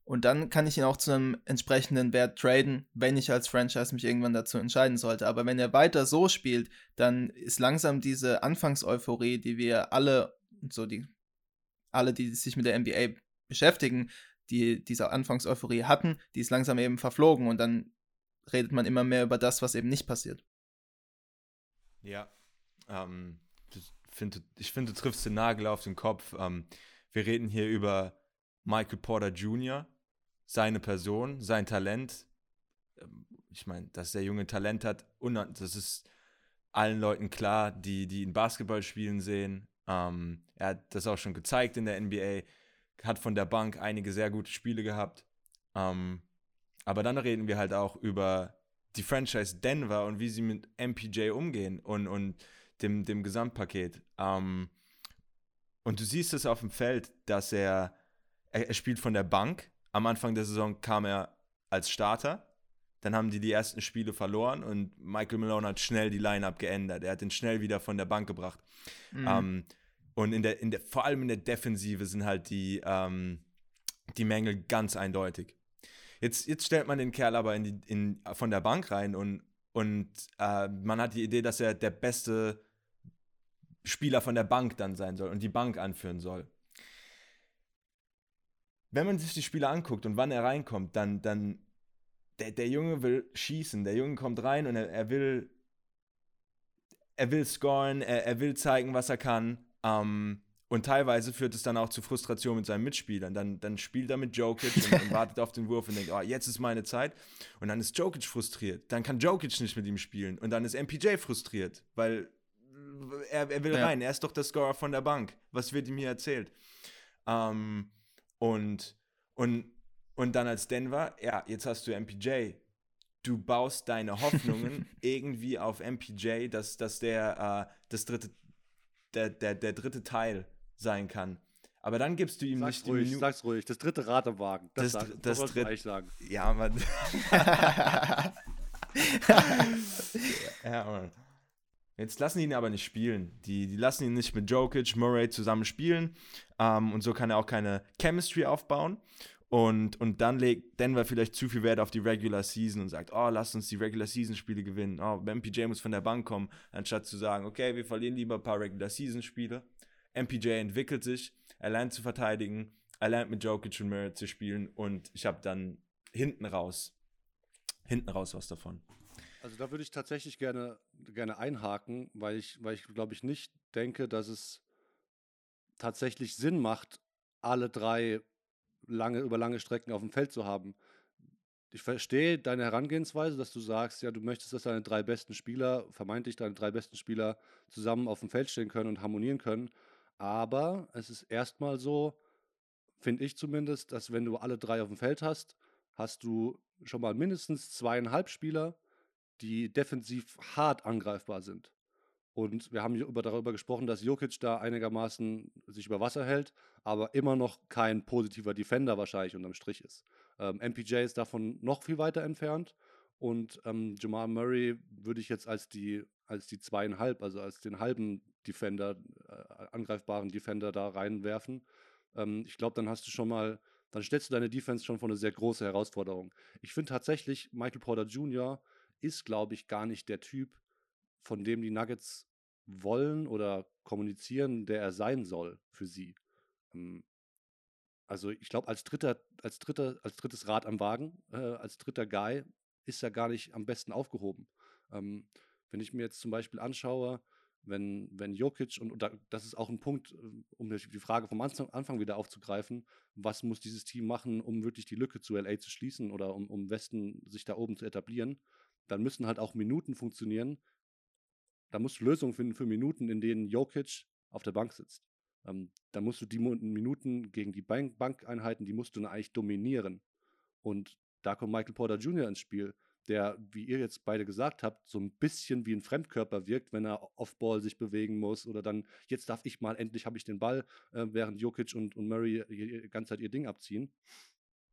Und dann kann ich ihn auch zu einem entsprechenden Wert traden, wenn ich als Franchise mich irgendwann dazu entscheiden sollte. Aber wenn er weiter so spielt, dann ist langsam diese Anfangseuphorie, die wir alle, so die, alle, die sich mit der NBA beschäftigen, die diese Anfangseuphorie hatten, die ist langsam eben verflogen und dann redet man immer mehr über das, was eben nicht passiert. Ja, ähm, ich finde, du triffst den Nagel auf den Kopf. Ähm, wir reden hier über Michael Porter Jr., seine Person, sein Talent. Ähm, ich meine, dass der Junge Talent hat, das ist allen Leuten klar, die, die ihn Basketball spielen sehen. Ähm, er hat das auch schon gezeigt in der NBA, hat von der Bank einige sehr gute Spiele gehabt. Ähm, aber dann reden wir halt auch über die Franchise Denver und wie sie mit MPJ umgehen und, und dem, dem Gesamtpaket. Ähm, und du siehst es auf dem Feld, dass er, er, er spielt von der Bank, am Anfang der Saison kam er als Starter. Dann haben die die ersten Spiele verloren und Michael Malone hat schnell die Line-Up geändert. Er hat ihn schnell wieder von der Bank gebracht. Mhm. Ähm, und in der, in der, vor allem in der Defensive sind halt die, ähm, die Mängel ganz eindeutig. Jetzt, jetzt stellt man den Kerl aber in die, in, von der Bank rein und, und äh, man hat die Idee, dass er der beste Spieler von der Bank dann sein soll und die Bank anführen soll wenn man sich die Spiele anguckt und wann er reinkommt, dann, dann der, der Junge will schießen. Der Junge kommt rein und er, er will, er will scoren, er, er will zeigen, was er kann. Ähm, und teilweise führt es dann auch zu Frustration mit seinen Mitspielern. Dann, dann spielt er mit Jokic und, und wartet auf den Wurf und denkt, oh, jetzt ist meine Zeit. Und dann ist Jokic frustriert. Dann kann Jokic nicht mit ihm spielen. Und dann ist MPJ frustriert, weil er, er will ja. rein. Er ist doch der Scorer von der Bank. Was wird ihm hier erzählt? Ähm, und, und, und dann als Denver, ja, jetzt hast du MPJ. Du baust deine Hoffnungen irgendwie auf MPJ, dass, dass der, äh, das dritte, der, der, der dritte Teil sein kann. Aber dann gibst du ihm sag's nicht ruhig, die Sag's ruhig, das dritte Rad am Wagen. Das, das, sag, das, das dritte. sagen. Ja, Mann. ja, Mann. Jetzt lassen die ihn aber nicht spielen. Die, die lassen ihn nicht mit Jokic, Murray zusammen spielen. Ähm, und so kann er auch keine Chemistry aufbauen. Und, und dann legt Denver vielleicht zu viel Wert auf die Regular Season und sagt, oh, lass uns die Regular Season Spiele gewinnen. Oh, MPJ muss von der Bank kommen, anstatt zu sagen, okay, wir verlieren lieber ein paar Regular Season Spiele. MPJ entwickelt sich, er lernt zu verteidigen, er lernt mit Jokic und Murray zu spielen und ich habe dann hinten raus, hinten raus was davon. Also da würde ich tatsächlich gerne, gerne einhaken, weil ich, weil ich glaube ich nicht denke, dass es tatsächlich Sinn macht, alle drei lange, über lange Strecken auf dem Feld zu haben. Ich verstehe deine Herangehensweise, dass du sagst, ja, du möchtest, dass deine drei besten Spieler, vermeintlich deine drei besten Spieler, zusammen auf dem Feld stehen können und harmonieren können. Aber es ist erstmal so, finde ich zumindest, dass wenn du alle drei auf dem Feld hast, hast du schon mal mindestens zweieinhalb Spieler, die defensiv hart angreifbar sind. Und wir haben über, darüber gesprochen, dass Jokic da einigermaßen sich über Wasser hält, aber immer noch kein positiver Defender wahrscheinlich unterm Strich ist. Ähm, MPJ ist davon noch viel weiter entfernt und ähm, Jamal Murray würde ich jetzt als die, als die zweieinhalb, also als den halben Defender, äh, angreifbaren Defender da reinwerfen. Ähm, ich glaube, dann hast du schon mal, dann stellst du deine Defense schon vor eine sehr große Herausforderung. Ich finde tatsächlich, Michael Porter Jr. ist, glaube ich, gar nicht der Typ, von dem die Nuggets wollen oder kommunizieren, der er sein soll für sie. Ähm, also ich glaube, als dritter, als dritter, als drittes Rad am Wagen, äh, als dritter Guy ist er gar nicht am besten aufgehoben. Ähm, wenn ich mir jetzt zum Beispiel anschaue, wenn, wenn Jokic, und, und das ist auch ein Punkt, äh, um die Frage vom Anfang wieder aufzugreifen, was muss dieses Team machen, um wirklich die Lücke zu LA zu schließen oder um, um Westen sich da oben zu etablieren, dann müssen halt auch Minuten funktionieren, da musst du Lösungen finden für Minuten, in denen Jokic auf der Bank sitzt. Ähm, da musst du die Minuten gegen die Bank Bankeinheiten, die musst du eigentlich dominieren. Und da kommt Michael Porter Jr. ins Spiel, der, wie ihr jetzt beide gesagt habt, so ein bisschen wie ein Fremdkörper wirkt, wenn er Off-Ball sich bewegen muss oder dann, jetzt darf ich mal, endlich habe ich den Ball, äh, während Jokic und, und Murray die ganze Zeit ihr Ding abziehen.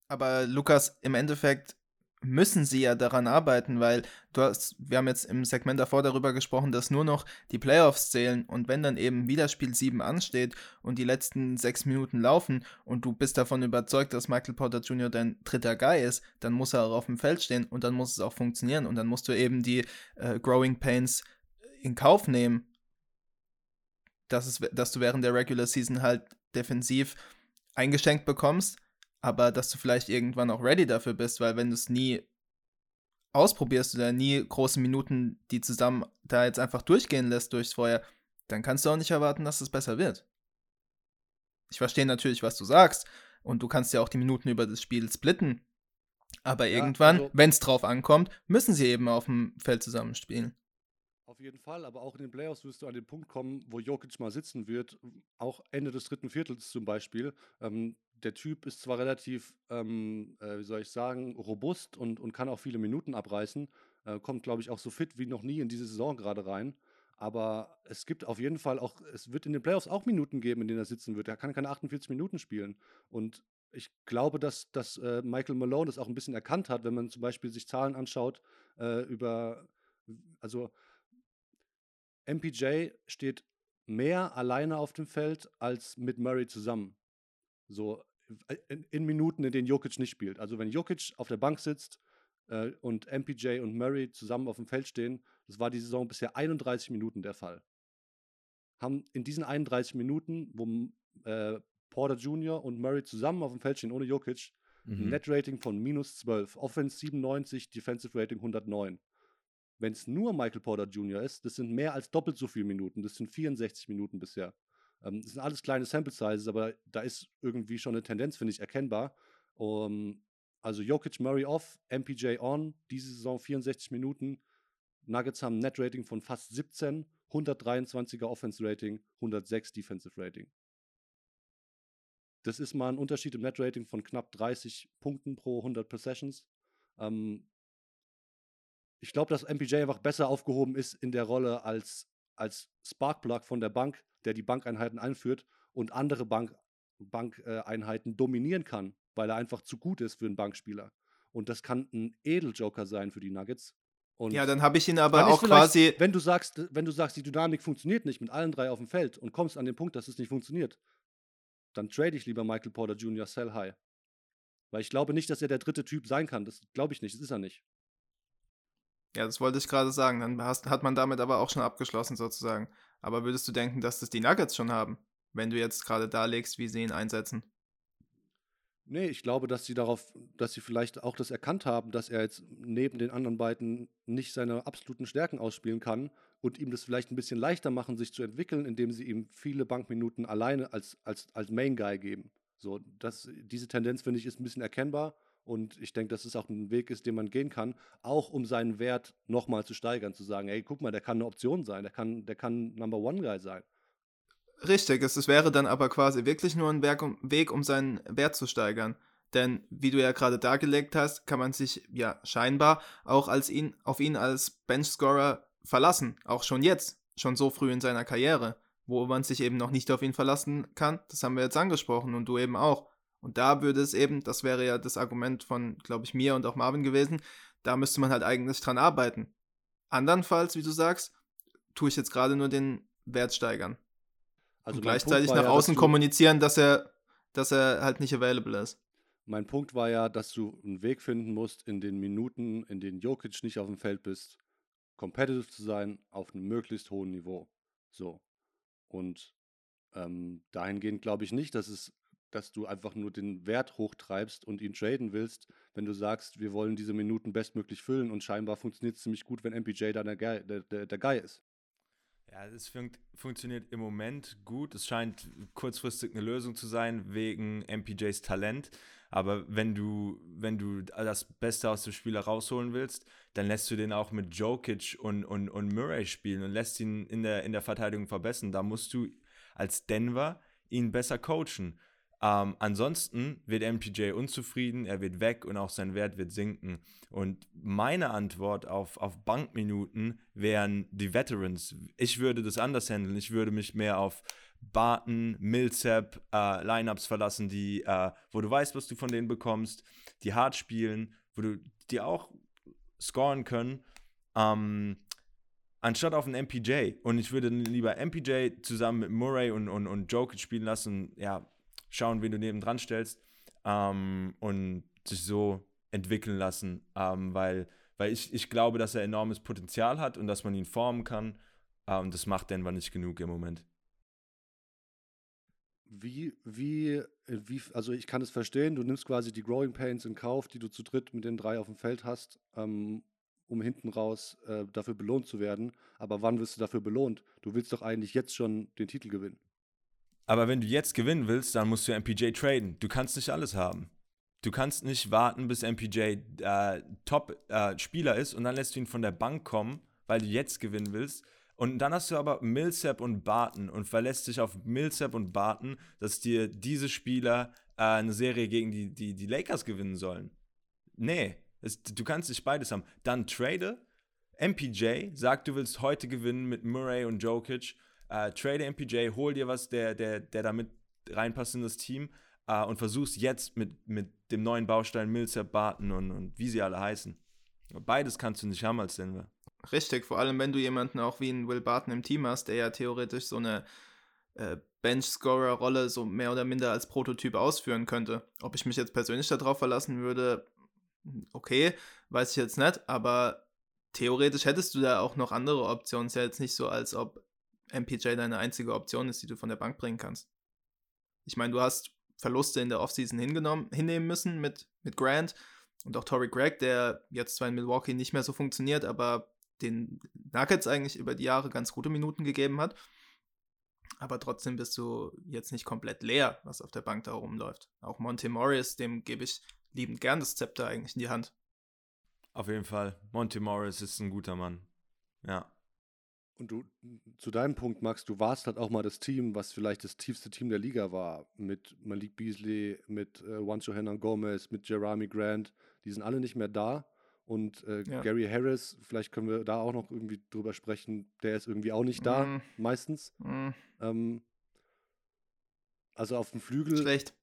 Aber Lukas, im Endeffekt müssen sie ja daran arbeiten, weil du hast, wir haben jetzt im Segment davor darüber gesprochen, dass nur noch die Playoffs zählen und wenn dann eben wieder Spiel 7 ansteht und die letzten sechs Minuten laufen und du bist davon überzeugt, dass Michael Porter Jr. dein dritter Guy ist, dann muss er auch auf dem Feld stehen und dann muss es auch funktionieren und dann musst du eben die äh, Growing Pains in Kauf nehmen, dass, es, dass du während der Regular Season halt defensiv eingeschenkt bekommst aber dass du vielleicht irgendwann auch ready dafür bist, weil wenn du es nie ausprobierst oder nie große Minuten, die zusammen da jetzt einfach durchgehen lässt durchs Feuer, dann kannst du auch nicht erwarten, dass es besser wird. Ich verstehe natürlich, was du sagst und du kannst ja auch die Minuten über das Spiel splitten, aber ja, irgendwann, also, wenn es drauf ankommt, müssen sie eben auf dem Feld zusammenspielen. Auf jeden Fall, aber auch in den Playoffs wirst du an den Punkt kommen, wo Jokic mal sitzen wird, auch Ende des dritten Viertels zum Beispiel. Ähm, der Typ ist zwar relativ, ähm, äh, wie soll ich sagen, robust und, und kann auch viele Minuten abreißen, äh, kommt, glaube ich, auch so fit wie noch nie in diese Saison gerade rein. Aber es gibt auf jeden Fall auch, es wird in den Playoffs auch Minuten geben, in denen er sitzen wird. Er kann keine 48 Minuten spielen. Und ich glaube, dass, dass äh, Michael Malone das auch ein bisschen erkannt hat, wenn man zum Beispiel sich Zahlen anschaut äh, über, also MPJ steht mehr alleine auf dem Feld als mit Murray zusammen. So in, in, Minuten, in denen Jokic nicht spielt. Also wenn Jokic auf der Bank sitzt äh, und MPJ und Murray zusammen auf dem Feld stehen, das war die Saison bisher 31 Minuten der Fall. Haben in diesen 31 Minuten, wo äh, Porter Jr. und Murray zusammen auf dem Feld stehen, ohne Jokic, mhm. ein Net-Rating von minus 12, Offense 97, Defensive Rating 109. Wenn es nur Michael Porter Jr. ist, das sind mehr als doppelt so viele Minuten, das sind 64 Minuten bisher. Ähm, das sind alles kleine Sample Sizes, aber da ist irgendwie schon eine Tendenz, finde ich, erkennbar. Um, also Jokic Murray off, MPJ on, diese Saison 64 Minuten. Nuggets haben ein Net-Rating von fast 17, 123er Offense-Rating, 106 Defensive Rating. Das ist mal ein Unterschied im Net-Rating von knapp 30 Punkten pro 100 Possessions. Ähm, ich glaube, dass MPJ einfach besser aufgehoben ist in der Rolle als, als Sparkplug von der Bank, der die Bankeinheiten einführt und andere Bank, Bankeinheiten dominieren kann, weil er einfach zu gut ist für einen Bankspieler. Und das kann ein Edeljoker sein für die Nuggets. Und ja, dann habe ich ihn aber auch quasi. Wenn du sagst, wenn du sagst, die Dynamik funktioniert nicht mit allen drei auf dem Feld und kommst an den Punkt, dass es nicht funktioniert, dann trade ich lieber Michael Porter Jr. Sell High. Weil ich glaube nicht, dass er der dritte Typ sein kann. Das glaube ich nicht. Das ist er nicht. Ja, das wollte ich gerade sagen. Dann hast, hat man damit aber auch schon abgeschlossen sozusagen. Aber würdest du denken, dass das die Nuggets schon haben, wenn du jetzt gerade darlegst, wie sie ihn einsetzen? Nee, ich glaube, dass sie darauf, dass sie vielleicht auch das erkannt haben, dass er jetzt neben den anderen beiden nicht seine absoluten Stärken ausspielen kann und ihm das vielleicht ein bisschen leichter machen, sich zu entwickeln, indem sie ihm viele Bankminuten alleine als, als, als Main Guy geben. So, das, diese Tendenz, finde ich, ist ein bisschen erkennbar und ich denke, dass es auch ein Weg ist, den man gehen kann, auch um seinen Wert nochmal zu steigern, zu sagen, ey, guck mal, der kann eine Option sein, der kann, der kann Number One Guy sein. Richtig, es, es wäre dann aber quasi wirklich nur ein Weg, um seinen Wert zu steigern. Denn wie du ja gerade dargelegt hast, kann man sich ja scheinbar auch als ihn, auf ihn als Benchscorer verlassen, auch schon jetzt. schon so früh in seiner Karriere, wo man sich eben noch nicht auf ihn verlassen kann. Das haben wir jetzt angesprochen und du eben auch. Und da würde es eben, das wäre ja das Argument von, glaube ich, mir und auch Marvin gewesen, da müsste man halt eigentlich dran arbeiten. Andernfalls, wie du sagst, tue ich jetzt gerade nur den Wert steigern. Also und gleichzeitig nach ja, dass außen du- kommunizieren, dass er, dass er halt nicht available ist. Mein Punkt war ja, dass du einen Weg finden musst, in den Minuten, in denen Jokic nicht auf dem Feld bist, competitive zu sein auf einem möglichst hohen Niveau. So. Und ähm, dahingehend glaube ich nicht, dass es, dass du einfach nur den Wert hochtreibst und ihn traden willst, wenn du sagst, wir wollen diese Minuten bestmöglich füllen und scheinbar funktioniert es ziemlich gut, wenn MPJ dann der, der, der, der Guy ist. Ja, es fun funktioniert im Moment gut. Es scheint kurzfristig eine Lösung zu sein wegen MPJs Talent. Aber wenn du, wenn du das Beste aus dem Spieler rausholen willst, dann lässt du den auch mit Jokic und, und, und Murray spielen und lässt ihn in der, in der Verteidigung verbessern. Da musst du als Denver ihn besser coachen. Ähm, ansonsten wird MPJ unzufrieden, er wird weg und auch sein Wert wird sinken. Und meine Antwort auf, auf Bankminuten wären die Veterans. Ich würde das anders handeln. Ich würde mich mehr auf Barton, Millsap, äh, Lineups verlassen, die, äh, wo du weißt, was du von denen bekommst, die hart spielen, wo du die auch scoren können. Ähm, anstatt auf einen MPJ. Und ich würde lieber MPJ zusammen mit Murray und, und, und Jokic spielen lassen, ja, schauen, wen du neben dran stellst ähm, und sich so entwickeln lassen, ähm, weil, weil ich, ich glaube, dass er enormes Potenzial hat und dass man ihn formen kann. Ähm, das macht Denver nicht genug im Moment. Wie, wie, äh, wie, also ich kann es verstehen, du nimmst quasi die Growing Pains in Kauf, die du zu dritt mit den drei auf dem Feld hast, ähm, um hinten raus äh, dafür belohnt zu werden. Aber wann wirst du dafür belohnt? Du willst doch eigentlich jetzt schon den Titel gewinnen. Aber wenn du jetzt gewinnen willst, dann musst du MPJ traden. Du kannst nicht alles haben. Du kannst nicht warten, bis MPJ äh, Top-Spieler ist und dann lässt du ihn von der Bank kommen, weil du jetzt gewinnen willst. Und dann hast du aber Millsap und Barton und verlässt dich auf Millsap und Barton, dass dir diese Spieler äh, eine Serie gegen die, die, die Lakers gewinnen sollen. Nee, es, du kannst nicht beides haben. Dann trade. MPJ sagt, du willst heute gewinnen mit Murray und Jokic. Äh, trade MPJ, hol dir was, der, der, der damit reinpasst in das Team äh, und versuch's jetzt mit, mit dem neuen Baustein Millsap, Barton und, und wie sie alle heißen. Beides kannst du nicht haben als Denver. Richtig, vor allem wenn du jemanden auch wie einen Will Barton im Team hast, der ja theoretisch so eine äh, Bench-Scorer-Rolle so mehr oder minder als Prototyp ausführen könnte. Ob ich mich jetzt persönlich darauf verlassen würde, okay, weiß ich jetzt nicht, aber theoretisch hättest du da auch noch andere Optionen. Ist ja jetzt nicht so, als ob MPJ deine einzige Option ist, die du von der Bank bringen kannst. Ich meine, du hast Verluste in der Offseason hingenommen, hinnehmen müssen mit, mit Grant und auch Torrey Gregg, der jetzt zwar in Milwaukee nicht mehr so funktioniert, aber den Nuggets eigentlich über die Jahre ganz gute Minuten gegeben hat. Aber trotzdem bist du jetzt nicht komplett leer, was auf der Bank da rumläuft. Auch Monte Morris, dem gebe ich liebend gern das Zepter eigentlich in die Hand. Auf jeden Fall. Monty Morris ist ein guter Mann. Ja. Und du, zu deinem Punkt, Max, du warst halt auch mal das Team, was vielleicht das tiefste Team der Liga war. Mit Malik Beasley, mit äh, Juancho Hernan Gomez, mit Jeremy Grant. Die sind alle nicht mehr da. Und äh, Ja. Gary Harris, vielleicht können wir da auch noch irgendwie drüber sprechen, der ist irgendwie auch nicht da, Mm. meistens. Hm, Ähm, also auf dem Flügel, schlecht.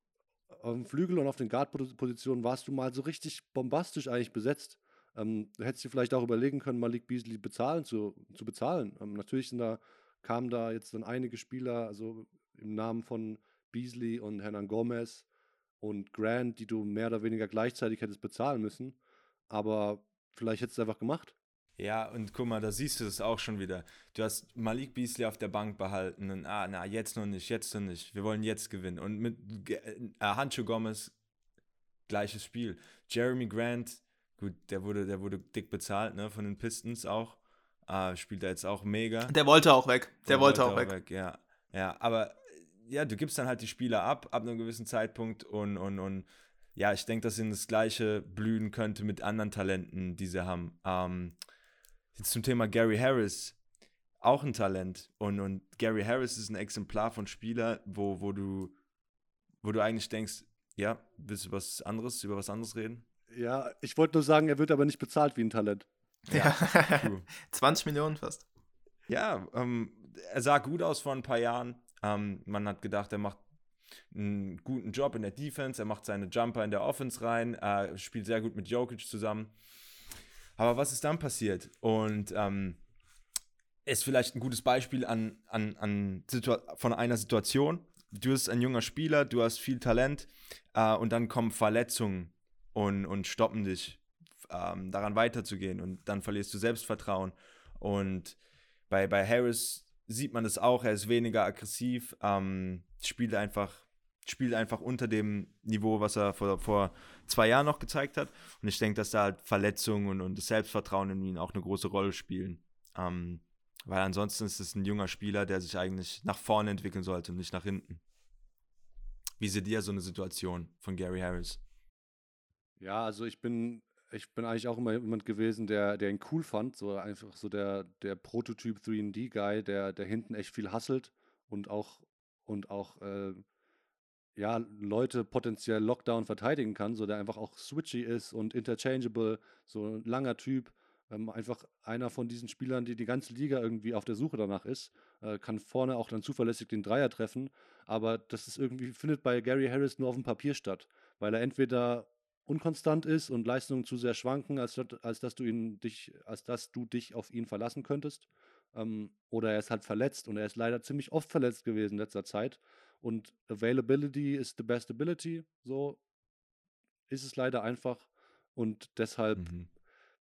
auf dem Flügel und auf den Guard-Positionen warst du mal so richtig bombastisch eigentlich besetzt. Ähm, du hättest dir vielleicht auch überlegen können, Malik Beasley bezahlen zu, zu bezahlen. Ähm, natürlich sind da, kamen da jetzt dann einige Spieler, also im Namen von Beasley und Hernan Gomez und Grant, die du mehr oder weniger gleichzeitig hättest bezahlen müssen. Aber vielleicht hättest du es einfach gemacht. Ja, und guck mal, da siehst du das auch schon wieder. Du hast Malik Beasley auf der Bank behalten und ah, na, jetzt noch nicht, jetzt noch nicht. Wir wollen jetzt gewinnen. Und mit äh, Hancho Gomez, gleiches Spiel. Jeremy Grant, gut, der wurde, der wurde dick bezahlt, ne, von den Pistons auch. Ah, spielt er jetzt auch mega. Der wollte auch weg. Der, wollte auch weg. Ja, ja, aber ja, du gibst dann halt die Spieler ab, ab einem gewissen Zeitpunkt und, und, und ja, ich denke, dass ihnen das Gleiche blühen könnte mit anderen Talenten, die sie haben. Ähm, jetzt zum Thema Gary Harris, auch ein Talent. Und, und Gary Harris ist ein Exemplar von Spieler, wo, wo du, wo du eigentlich denkst, ja, willst du was anderes, über was anderes reden? Ja, ich wollte nur sagen, er wird aber nicht bezahlt wie ein Talent. Ja. true. 20 Millionen fast. Ja, ähm, er sah gut aus vor ein paar Jahren. Ähm, man hat gedacht, er macht einen guten Job in der Defense, er macht seine Jumper in der Offense rein, äh, spielt sehr gut mit Jokic zusammen. Aber was ist dann passiert? Und ähm, ist vielleicht ein gutes Beispiel an, an, an von einer Situation. Du bist ein junger Spieler, du hast viel Talent äh, und dann kommen Verletzungen und, und stoppen dich, ähm, daran weiterzugehen und dann verlierst du Selbstvertrauen. Und bei, bei Harris sieht man das auch, er ist weniger aggressiv, ähm, spielt einfach spielt einfach unter dem Niveau, was er vor, vor zwei Jahren noch gezeigt hat. Und ich denke, dass da halt Verletzungen und, und das Selbstvertrauen in ihm auch eine große Rolle spielen. Ähm, weil ansonsten ist es ein junger Spieler, der sich eigentlich nach vorne entwickeln sollte und nicht nach hinten. Wie seht ihr so eine Situation von Gary Harris? Ja, also ich bin, ich bin eigentlich auch immer jemand gewesen, der, der ihn cool fand. So einfach so der, der Prototyp 3D-Guy, der, der hinten echt viel hasselt und auch, und auch äh, ja, Leute potenziell Lockdown verteidigen kann, so der einfach auch switchy ist und interchangeable, so ein langer Typ. Ähm, einfach einer von diesen Spielern, die die ganze Liga irgendwie auf der Suche danach ist, äh, kann vorne auch dann zuverlässig den Dreier treffen. Aber das ist irgendwie, findet bei Gary Harris nur auf dem Papier statt, weil er entweder unkonstant ist und Leistungen zu sehr schwanken, als, als dass du ihn dich, als dass du dich auf ihn verlassen könntest. Ähm, oder er ist halt verletzt und er ist leider ziemlich oft verletzt gewesen in letzter Zeit. Und Availability is the best ability. So ist es leider einfach. Und deshalb mhm.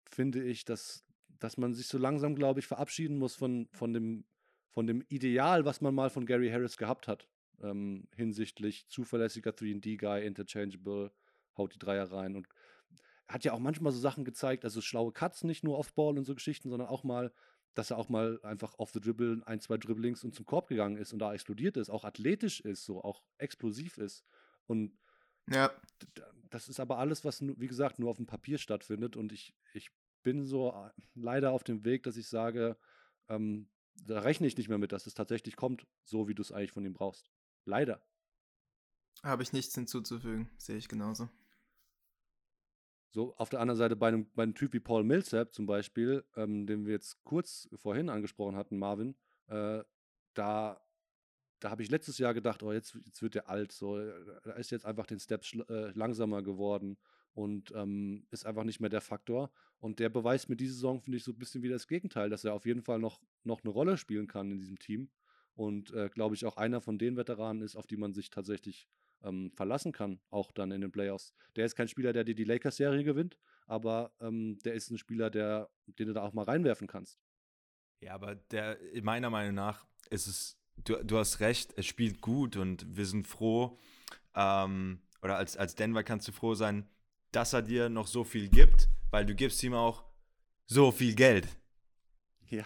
finde ich, dass, dass man sich so langsam, glaube ich, verabschieden muss von, von, dem, von dem Ideal, was man mal von Gary Harris gehabt hat. Ähm, hinsichtlich zuverlässiger 3D-Guy, interchangeable, haut die Dreier rein. Und er hat ja auch manchmal so Sachen gezeigt, also schlaue Cuts, nicht nur Off-Ball und so Geschichten, sondern auch mal dass er auch mal einfach auf the Dribble ein, zwei Dribblings und zum Korb gegangen ist und da explodiert ist, auch athletisch ist, so auch explosiv ist. Und ja. das ist aber alles, was, wie gesagt, nur auf dem Papier stattfindet. Und ich, ich bin so äh, leider auf dem Weg, dass ich sage, ähm, da rechne ich nicht mehr mit, dass es tatsächlich kommt, so wie du es eigentlich von ihm brauchst. Leider. Habe ich nichts hinzuzufügen, sehe ich genauso. So, auf der anderen Seite bei einem, bei einem Typ wie Paul Millsap zum Beispiel, ähm, den wir jetzt kurz vorhin angesprochen hatten, Marvin, äh, da, da habe ich letztes Jahr gedacht, oh, jetzt, jetzt wird der alt, so, da ist jetzt einfach den Step äh, langsamer geworden und ähm, ist einfach nicht mehr der Faktor. Und der beweist mir diese Saison, finde ich, so ein bisschen wie das Gegenteil, dass er auf jeden Fall noch, noch eine Rolle spielen kann in diesem Team. Und äh, glaube ich auch einer von den Veteranen ist, auf die man sich tatsächlich ähm, verlassen kann, auch dann in den Playoffs. Der ist kein Spieler, der dir die Lakers-Serie gewinnt, aber ähm, der ist ein Spieler, der, den du da auch mal reinwerfen kannst. Ja, aber der, meiner Meinung nach ist es, du, du hast recht, er spielt gut und wir sind froh, ähm, oder als, als Denver kannst du froh sein, dass er dir noch so viel gibt, weil du gibst ihm auch so viel Geld. Ja.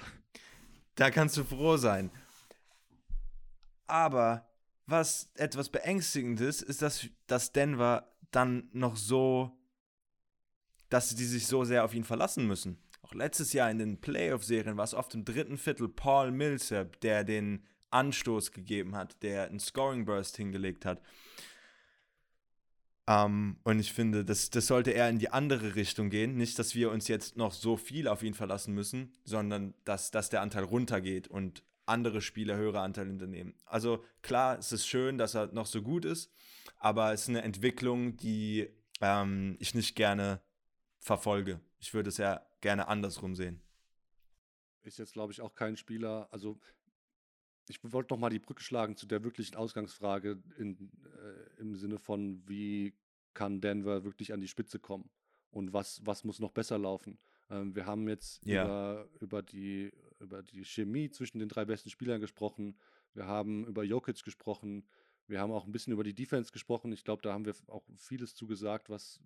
Da kannst du froh sein. Aber was etwas beängstigendes ist, dass, dass Denver dann noch so, dass sie sich so sehr auf ihn verlassen müssen. Auch letztes Jahr in den Playoff-Serien war es oft im dritten Viertel Paul Millsap, der den Anstoß gegeben hat, der einen Scoring-Burst hingelegt hat. Um, ähm, und ich finde, das, das sollte eher in die andere Richtung gehen. Nicht, dass wir uns jetzt noch so viel auf ihn verlassen müssen, sondern dass, dass der Anteil runtergeht und andere Spieler höhere Anteile unternehmen. Also klar, es ist schön, dass er noch so gut ist, aber es ist eine Entwicklung, die ähm, ich nicht gerne verfolge. Ich würde es ja gerne andersrum sehen. Ist jetzt, glaube ich, auch kein Spieler, also ich wollte noch mal die Brücke schlagen zu der wirklichen Ausgangsfrage in, äh, im Sinne von, wie kann Denver wirklich an die Spitze kommen und was, was muss noch besser laufen. Ähm, wir haben jetzt ja. über, über die über die Chemie zwischen den drei besten Spielern gesprochen. Wir haben über Jokic gesprochen. Wir haben auch ein bisschen über die Defense gesprochen. Ich glaube, da haben wir auch vieles zugesagt, was,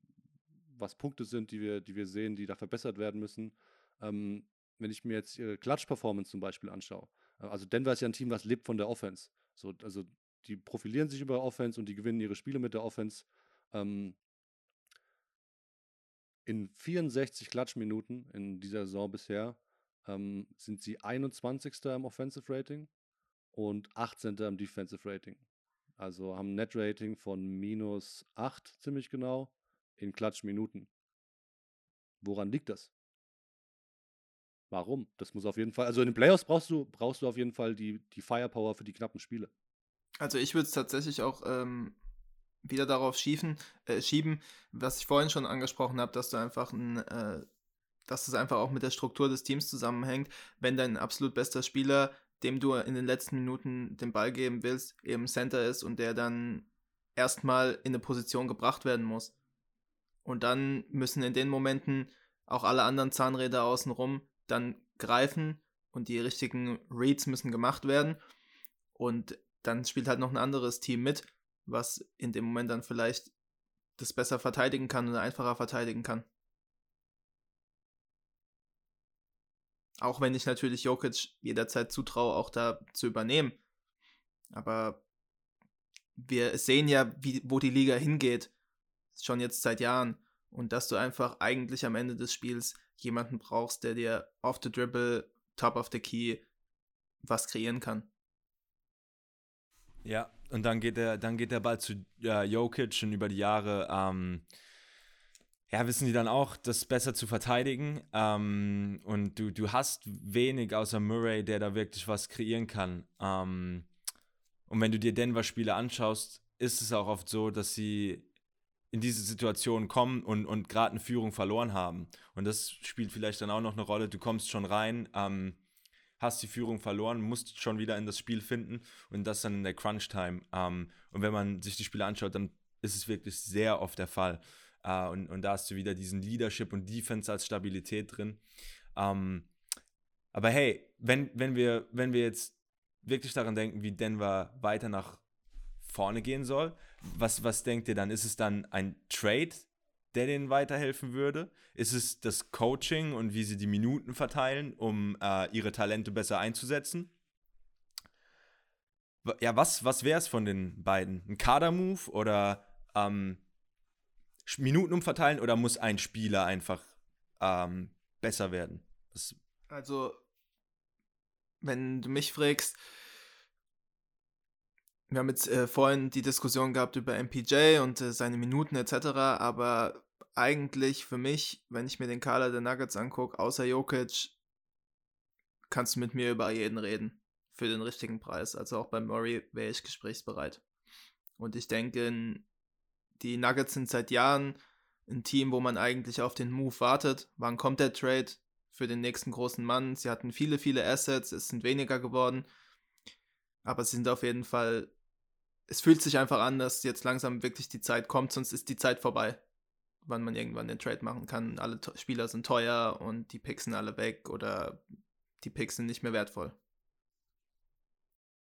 was Punkte sind, die wir, die wir sehen, die da verbessert werden müssen. Ähm, wenn ich mir jetzt ihre Klatsch-Performance zum Beispiel anschaue. Äh, also Denver ist ja ein Team, was lebt von der Offense. So, also die profilieren sich über Offense und die gewinnen ihre Spiele mit der Offense. Ähm, in 64 Klatschminuten in dieser Saison bisher ähm, sind sie 21. im Offensive Rating und 18. im Defensive Rating. Also haben ein Net Rating von minus 8 ziemlich genau in Klatschminuten. Woran liegt das? Warum? Das muss auf jeden Fall, also in den Playoffs brauchst du, brauchst du auf jeden Fall die, die Firepower für die knappen Spiele. Also ich würde es tatsächlich auch ähm, wieder darauf schiefen, äh, schieben, was ich vorhin schon angesprochen habe, dass du einfach ein, äh, dass es einfach auch mit der Struktur des Teams zusammenhängt, wenn dein absolut bester Spieler, dem du in den letzten Minuten den Ball geben willst, eben Center ist und der dann erstmal in eine Position gebracht werden muss. Und dann müssen in den Momenten auch alle anderen Zahnräder außenrum dann greifen und die richtigen Reads müssen gemacht werden. Und dann spielt halt noch ein anderes Team mit, was in dem Moment dann vielleicht das besser verteidigen kann oder einfacher verteidigen kann. Auch wenn ich natürlich Jokic jederzeit zutraue, auch da zu übernehmen. Aber wir sehen ja, wie, wo die Liga hingeht. Schon jetzt seit Jahren. Und dass du einfach eigentlich am Ende des Spiels jemanden brauchst, der dir off the dribble, top of the key was kreieren kann. Ja, und dann geht der, dann geht der Ball zu äh, Jokic und über die Jahre ähm, ja, wissen die dann auch, das besser zu verteidigen. Ähm, und du, du hast wenig außer Murray, der da wirklich was kreieren kann. Ähm, und wenn du dir Denver-Spiele anschaust, ist es auch oft so, dass sie in diese Situation kommen und, und gerade eine Führung verloren haben. Und das spielt vielleicht dann auch noch eine Rolle. Du kommst schon rein, ähm, hast die Führung verloren, musst schon wieder in das Spiel finden und das dann in der Crunch-Time. Ähm, und wenn man sich die Spiele anschaut, dann ist es wirklich sehr oft der Fall. Äh, und, und da hast du wieder diesen Leadership und Defense als Stabilität drin. Ähm, aber hey, wenn, wenn, wir, wenn wir jetzt wirklich daran denken, wie Denver weiter nach vorne gehen soll, was, was denkt ihr dann? Ist es dann ein Trade, der denen weiterhelfen würde? Ist es das Coaching und wie sie die Minuten verteilen, um äh, ihre Talente besser einzusetzen? Ja, was, was wäre es von den beiden? Ein Kader-Move oder ähm, Minuten umverteilen oder muss ein Spieler einfach ähm, besser werden? Das also, wenn du mich fragst, wir haben jetzt äh, vorhin die Diskussion gehabt über MPJ und äh, seine Minuten etc., aber eigentlich für mich, wenn ich mir den Kader der Nuggets angucke, außer Jokic, kannst du mit mir über jeden reden. Für den richtigen Preis. Also auch bei Murray wäre ich gesprächsbereit. Und ich denke, die Nuggets sind seit Jahren ein Team, wo man eigentlich auf den Move wartet. Wann kommt der Trade für den nächsten großen Mann? Sie hatten viele, viele Assets, es sind weniger geworden. Aber sie sind auf jeden Fall es fühlt sich einfach an, dass jetzt langsam wirklich die Zeit kommt, sonst ist die Zeit vorbei, wann man irgendwann den Trade machen kann. Alle Spieler sind teuer und die Picks sind alle weg oder die Picks sind nicht mehr wertvoll.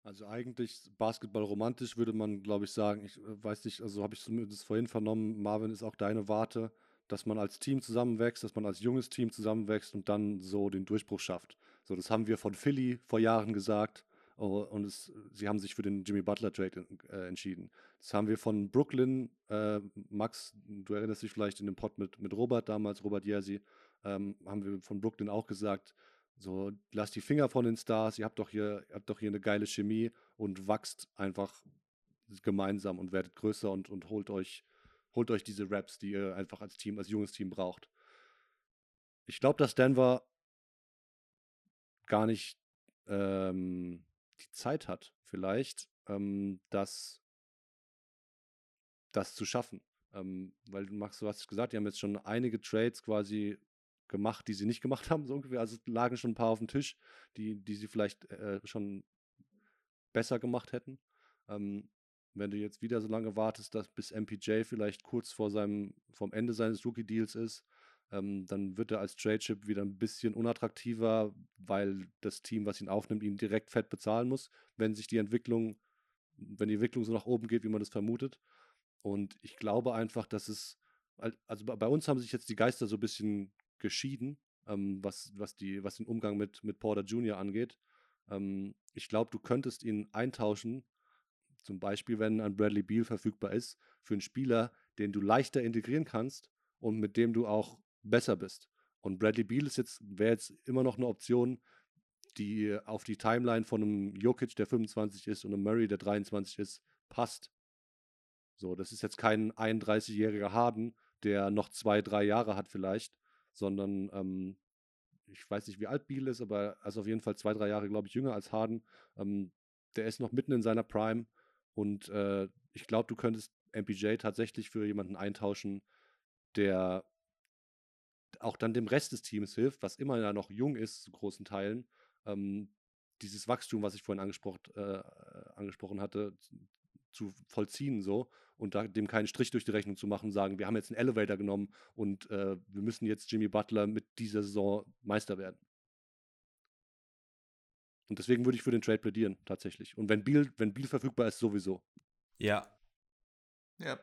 Also eigentlich Basketball romantisch würde man, glaube ich, sagen. Ich äh, weiß nicht, also habe ich zumindest vorhin vernommen, Marvin ist auch deine Warte, dass man als Team zusammenwächst, dass man als junges Team zusammenwächst und dann so den Durchbruch schafft. So, das haben wir von Philly vor Jahren gesagt. Oh, und es, sie haben sich für den Jimmy Butler Trade äh, entschieden. Das haben wir von Brooklyn, äh, Max, du erinnerst dich vielleicht in dem Pod mit, mit Robert damals, Robert Jersey, ähm, haben wir von Brooklyn auch gesagt, so lasst die Finger von den Stars, ihr habt doch hier, habt doch hier eine geile Chemie und wachst einfach gemeinsam und werdet größer und, und holt euch, holt euch diese Raps, die ihr einfach als Team, als junges Team braucht. Ich glaube, dass Denver gar nicht ähm, die Zeit hat, vielleicht, ähm, das, das zu schaffen. Ähm, weil du machst, du hast gesagt, die haben jetzt schon einige Trades quasi gemacht, die sie nicht gemacht haben, so ungefähr. Also lagen schon ein paar auf dem Tisch, die, die sie vielleicht äh, schon besser gemacht hätten. Ähm, wenn du jetzt wieder so lange wartest, dass bis MPJ vielleicht kurz vor seinem, vom Ende seines Rookie-Deals ist, ähm, dann wird er als Trade-Chip wieder ein bisschen unattraktiver, weil das Team, was ihn aufnimmt, ihn direkt fett bezahlen muss, wenn sich die Entwicklung, wenn die Entwicklung so nach oben geht, wie man das vermutet. Und ich glaube einfach, dass es, also bei uns haben sich jetzt die Geister so ein bisschen geschieden, ähm, was, was, die, was den Umgang mit, mit Porter Jr. angeht. Ähm, ich glaube, du könntest ihn eintauschen, zum Beispiel, wenn ein Bradley Beal verfügbar ist, für einen Spieler, den du leichter integrieren kannst und mit dem du auch besser bist. Und Bradley Beal jetzt, wäre jetzt immer noch eine Option, die auf die Timeline von einem Jokic, der 25 ist, und einem Murray, der 23 ist, passt. So, das ist jetzt kein 31-jähriger Harden, der noch zwei, drei Jahre hat vielleicht, sondern ähm, ich weiß nicht, wie alt Beal ist, aber er ist auf jeden Fall zwei, drei Jahre, glaube ich, jünger als Harden. Ähm, der ist noch mitten in seiner Prime und äh, ich glaube, du könntest MPJ tatsächlich für jemanden eintauschen, der auch dann dem Rest des Teams hilft, was immer ja noch jung ist zu großen Teilen, ähm, dieses Wachstum, was ich vorhin angesprochen, äh, angesprochen hatte, zu vollziehen so und da, dem keinen Strich durch die Rechnung zu machen, sagen, wir haben jetzt einen Elevator genommen und äh, wir müssen jetzt Jimmy Butler mit dieser Saison Meister werden. Und deswegen würde ich für den Trade plädieren, tatsächlich. Und wenn Beal, wenn Beal verfügbar ist, sowieso. Ja. Ja.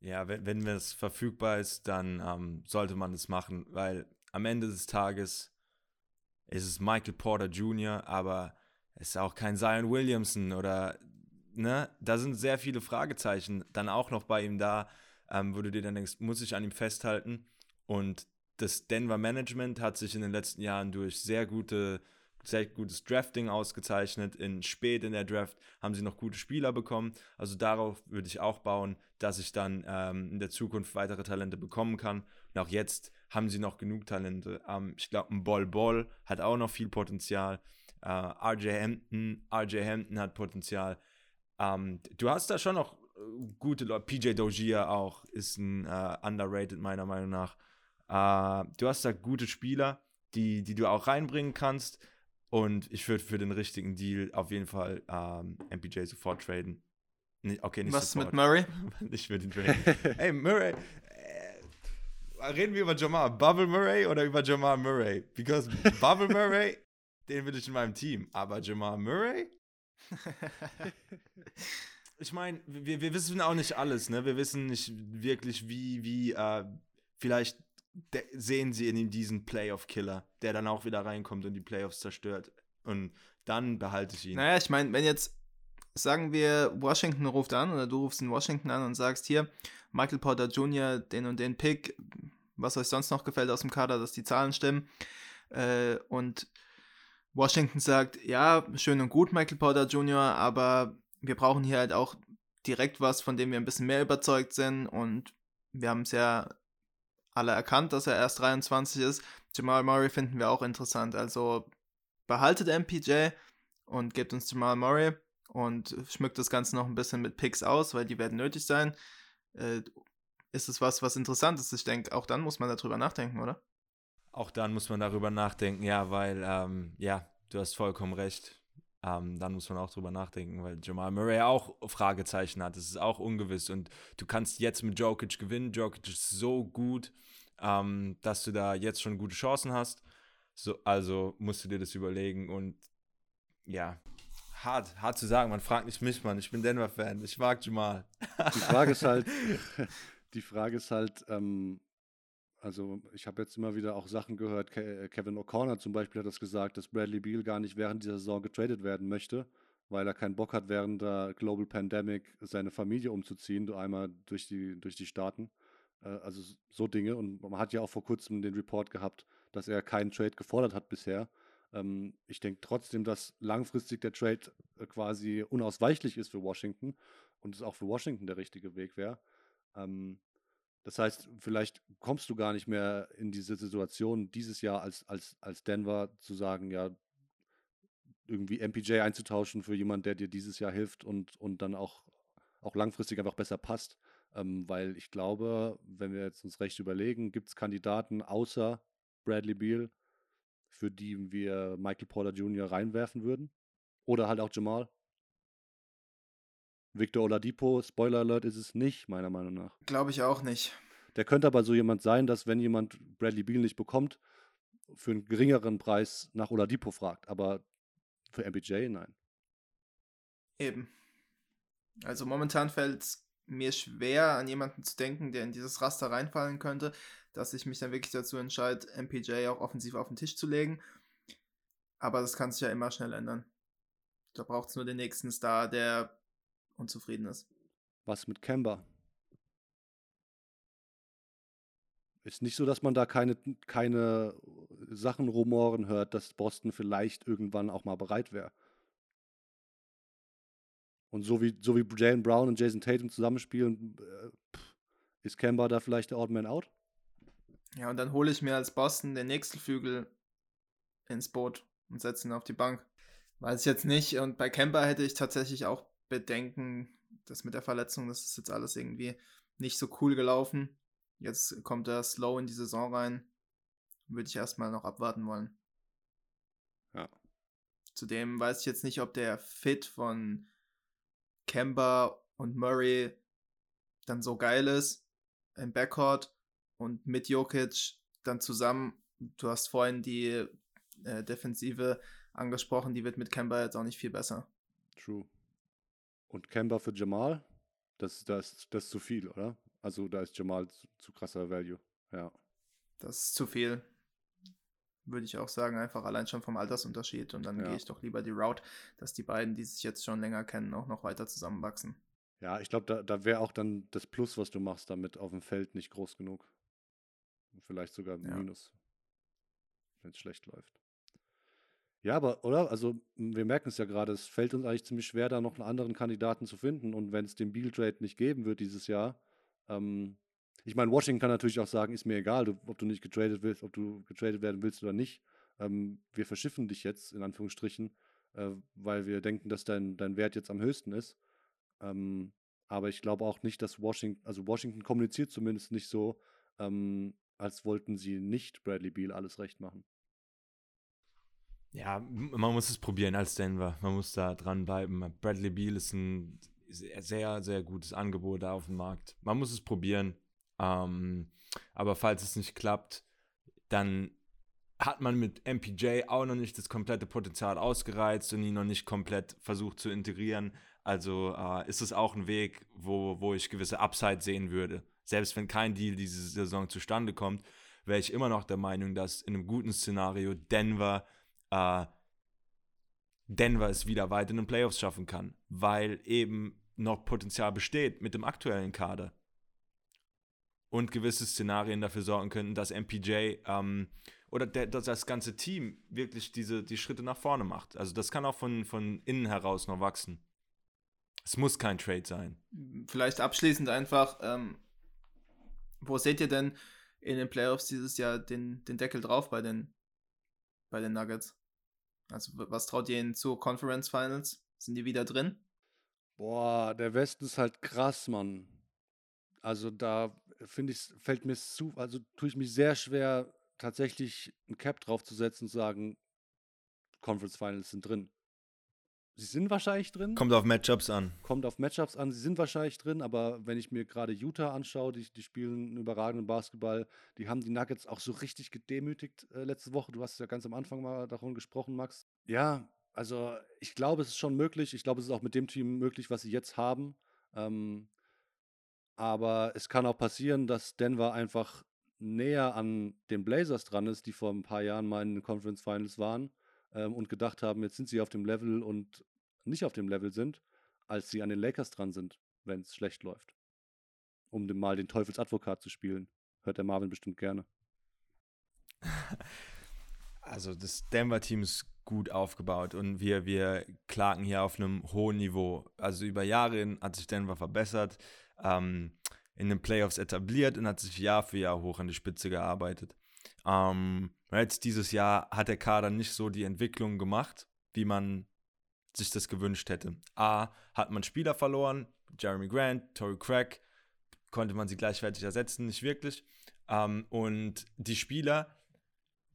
Ja, wenn, wenn es verfügbar ist, dann ähm, sollte man es machen, weil am Ende des Tages ist es Michael Porter Jr., aber es ist auch kein Zion Williamson oder, ne? Da sind sehr viele Fragezeichen dann auch noch bei ihm da, ähm, wo du dir dann denkst, muss ich an ihm festhalten? Und das Denver Management hat sich in den letzten Jahren durch sehr gute sehr gutes Drafting ausgezeichnet. In spät in der Draft haben sie noch gute Spieler bekommen. Also darauf würde ich auch bauen, dass ich dann ähm, in der Zukunft weitere Talente bekommen kann. Und auch jetzt haben sie noch genug Talente. Ähm, ich glaube, ein Ball Ball hat auch noch viel Potenzial. Äh, RJ Hampton, RJ Hampton hat Potenzial. Ähm, du hast da schon noch äh, gute Leute. PJ Dozier auch ist ein äh, underrated meiner Meinung nach. Äh, du hast da gute Spieler, die, die du auch reinbringen kannst. Und ich würde für den richtigen Deal auf jeden Fall ähm, MPJ sofort traden. Nee, okay, nicht Was sofort. mit Murray? ich würde ihn traden. Ey, Murray. Äh, reden wir über Jamal Bubble Murray oder über Jamal Murray? Because Bubble Murray, den will ich in meinem Team. Aber Jamal Murray? ich meine, wir, wir wissen auch nicht alles, ne? Wir wissen nicht wirklich, wie, wie, äh, vielleicht sehen sie in ihm diesen Playoff-Killer, der dann auch wieder reinkommt und die Playoffs zerstört. Und dann behalte ich ihn. Naja, ich meine, wenn jetzt, sagen wir, Washington ruft an oder du rufst in Washington an und sagst, hier, Michael Porter Jr., den und den Pick, was euch sonst noch gefällt aus dem Kader, dass die Zahlen stimmen. Äh, und Washington sagt, ja, schön und gut, Michael Porter Jr., aber wir brauchen hier halt auch direkt was, von dem wir ein bisschen mehr überzeugt sind und wir haben es ja alle erkannt, dass er erst 23 ist. Jamal Murray finden wir auch interessant. Also behaltet MPJ und gebt uns Jamal Murray und schmückt das Ganze noch ein bisschen mit Picks aus, weil die werden nötig sein. Äh, ist es was, was interessant ist? Ich denke, auch dann muss man darüber nachdenken, oder? Auch dann muss man darüber nachdenken, ja, weil, ähm, ja, du hast vollkommen recht. Ähm, dann muss man auch drüber nachdenken, weil Jamal Murray auch Fragezeichen hat. Es ist auch ungewiss und du kannst jetzt mit Jokic gewinnen. Jokic ist so gut, ähm, dass du da jetzt schon gute Chancen hast. So, also musst du dir das überlegen und ja, hart, hart zu sagen. Man fragt nicht mich, Mann. Ich bin Denver-Fan. Ich mag Jamal. Die Frage ist halt, die Frage ist halt, ähm, also ich habe jetzt immer wieder auch Sachen gehört, Ke Kevin O'Connor zum Beispiel hat das gesagt, dass Bradley Beal gar nicht während dieser Saison getradet werden möchte, weil er keinen Bock hat, während der Global Pandemic seine Familie umzuziehen, einmal durch die, durch die Staaten. Äh, also so Dinge. Und man hat ja auch vor kurzem den Report gehabt, dass er keinen Trade gefordert hat bisher. Ähm, ich denke trotzdem, dass langfristig der Trade äh, quasi unausweichlich ist für Washington und es auch für Washington der richtige Weg wäre. Das heißt, vielleicht kommst du gar nicht mehr in diese Situation dieses Jahr als, als, als Denver zu sagen, ja, irgendwie MPJ einzutauschen für jemanden, der dir dieses Jahr hilft und, und dann auch, auch langfristig einfach besser passt. Ähm, weil ich glaube, wenn wir jetzt uns recht überlegen, gibt es Kandidaten außer Bradley Beal, für die wir Michael Porter Jr. reinwerfen würden? Oder halt auch Jamal? Victor Oladipo, Spoiler Alert, ist es nicht, meiner Meinung nach. Glaube ich auch nicht. Der könnte aber so jemand sein, dass wenn jemand Bradley Beal nicht bekommt, für einen geringeren Preis nach Oladipo fragt. Aber für MPJ, nein. Eben. Also momentan fällt es mir schwer, an jemanden zu denken, der in dieses Raster reinfallen könnte, dass ich mich dann wirklich dazu entscheide, MPJ auch offensiv auf den Tisch zu legen. Aber das kann sich ja immer schnell ändern. Da braucht es nur den nächsten Star, der unzufrieden ist. Was mit Kemba? Ist nicht so, dass man da keine, keine Sachen rumoren hört, dass Boston vielleicht irgendwann auch mal bereit wäre. Und so wie, so wie Jalen Brown und Jason Tatum zusammenspielen, äh, ist Kemba da vielleicht der Odd Man Out? Ja, und dann hole ich mir als Boston den nächsten Flügel ins Boot und setze ihn auf die Bank. Weiß ich jetzt nicht. Und bei Kemper hätte ich tatsächlich auch Bedenken, das mit der Verletzung, das ist jetzt alles irgendwie nicht so cool gelaufen. Jetzt kommt er slow in die Saison rein. Würde ich erstmal noch abwarten wollen. Ja. Zudem weiß ich jetzt nicht, ob der Fit von Kemba und Murray dann so geil ist im Backcourt und mit Jokic dann zusammen. Du hast vorhin die äh, Defensive angesprochen, die wird mit Kemba jetzt auch nicht viel besser. True. Und Kemba für Jamal, das, das, das ist zu viel, oder? Also da ist Jamal zu, zu krasser Value. Ja. Das ist zu viel. Würde ich auch sagen, einfach allein schon vom Altersunterschied. Und dann Ja. gehe ich doch lieber die Route, dass die beiden, die sich jetzt schon länger kennen, auch noch weiter zusammenwachsen. Ja, ich glaube, da, da wäre auch dann das Plus, was du machst, damit auf dem Feld nicht groß genug. Vielleicht sogar Ja. Minus, wenn es schlecht läuft. Ja, aber, oder? Also, wir merken es ja gerade, es fällt uns eigentlich ziemlich schwer, da noch einen anderen Kandidaten zu finden. Und wenn es den Beal Trade nicht geben wird dieses Jahr, ähm, ich meine, Washington kann natürlich auch sagen, ist mir egal, du, ob du nicht getradet willst, ob du getradet werden willst oder nicht. Ähm, wir verschiffen dich jetzt, in Anführungsstrichen, äh, weil wir denken, dass dein, dein Wert jetzt am höchsten ist. Ähm, aber ich glaube auch nicht, dass Washington, also Washington kommuniziert zumindest nicht so, ähm, als wollten sie nicht Bradley Beal alles recht machen. Ja, man muss es probieren als Denver. Man muss da dranbleiben. Bradley Beal ist ein sehr, sehr, sehr gutes Angebot da auf dem Markt. Man muss es probieren. Ähm, aber falls es nicht klappt, dann hat man mit MPJ auch noch nicht das komplette Potenzial ausgereizt und ihn noch nicht komplett versucht zu integrieren. Also äh, ist es auch ein Weg, wo, wo ich gewisse Upside sehen würde. Selbst wenn kein Deal diese Saison zustande kommt, wäre ich immer noch der Meinung, dass in einem guten Szenario Denver äh, Denver es wieder weit in den Playoffs schaffen kann, weil eben noch Potenzial besteht mit dem aktuellen Kader. Und gewisse Szenarien dafür sorgen könnten, dass MPJ ähm, oder der, dass das ganze Team wirklich diese die Schritte nach vorne macht. Also das kann auch von, von innen heraus noch wachsen. Es muss kein Trade sein. Vielleicht abschließend einfach, ähm, wo seht ihr denn in den Playoffs dieses Jahr den, den Deckel drauf bei den, bei den Nuggets? Also was traut ihr ihnen zu Conference Finals? Sind die wieder drin? Boah, der Westen ist halt krass, Mann. Also da finde ich, fällt mir zu, also tue ich mich sehr schwer, tatsächlich ein Cap draufzusetzen und zu sagen, Conference Finals sind drin. Sie sind wahrscheinlich drin. Kommt auf Matchups an. kommt auf Matchups an. Sie sind wahrscheinlich drin, aber wenn ich mir gerade Utah anschaue, die, die spielen einen überragenden Basketball. Die haben die Nuggets auch so richtig gedemütigt äh, letzte Woche. Du hast ja ganz am Anfang mal davon gesprochen, Max. Ja, also ich glaube, es ist schon möglich. Ich glaube, es ist auch mit dem Team möglich, was sie jetzt haben. Ähm, aber es kann auch passieren, dass Denver einfach näher an den Blazers dran ist, die vor ein paar Jahren mal in den Conference Finals waren ähm, und gedacht haben, jetzt sind sie auf dem Level und nicht auf dem Level sind, als sie an den Lakers dran sind, wenn es schlecht läuft. Um den, mal den Teufelsadvokat zu spielen. Hört der Marvin bestimmt gerne. Also das Denver-Team ist gut aufgebaut und wir, wir klagen hier auf einem hohen Niveau. Also über Jahre hin hat sich Denver verbessert, ähm, in den Playoffs etabliert und hat sich Jahr für Jahr hoch an die Spitze gearbeitet. Ähm, jetzt dieses Jahr hat der Kader nicht so die Entwicklung gemacht, wie man sich das gewünscht hätte. A, hat man Spieler verloren, Jeremy Grant, Torrey Craig, konnte man sie gleichwertig ersetzen, nicht wirklich. Ähm, und die Spieler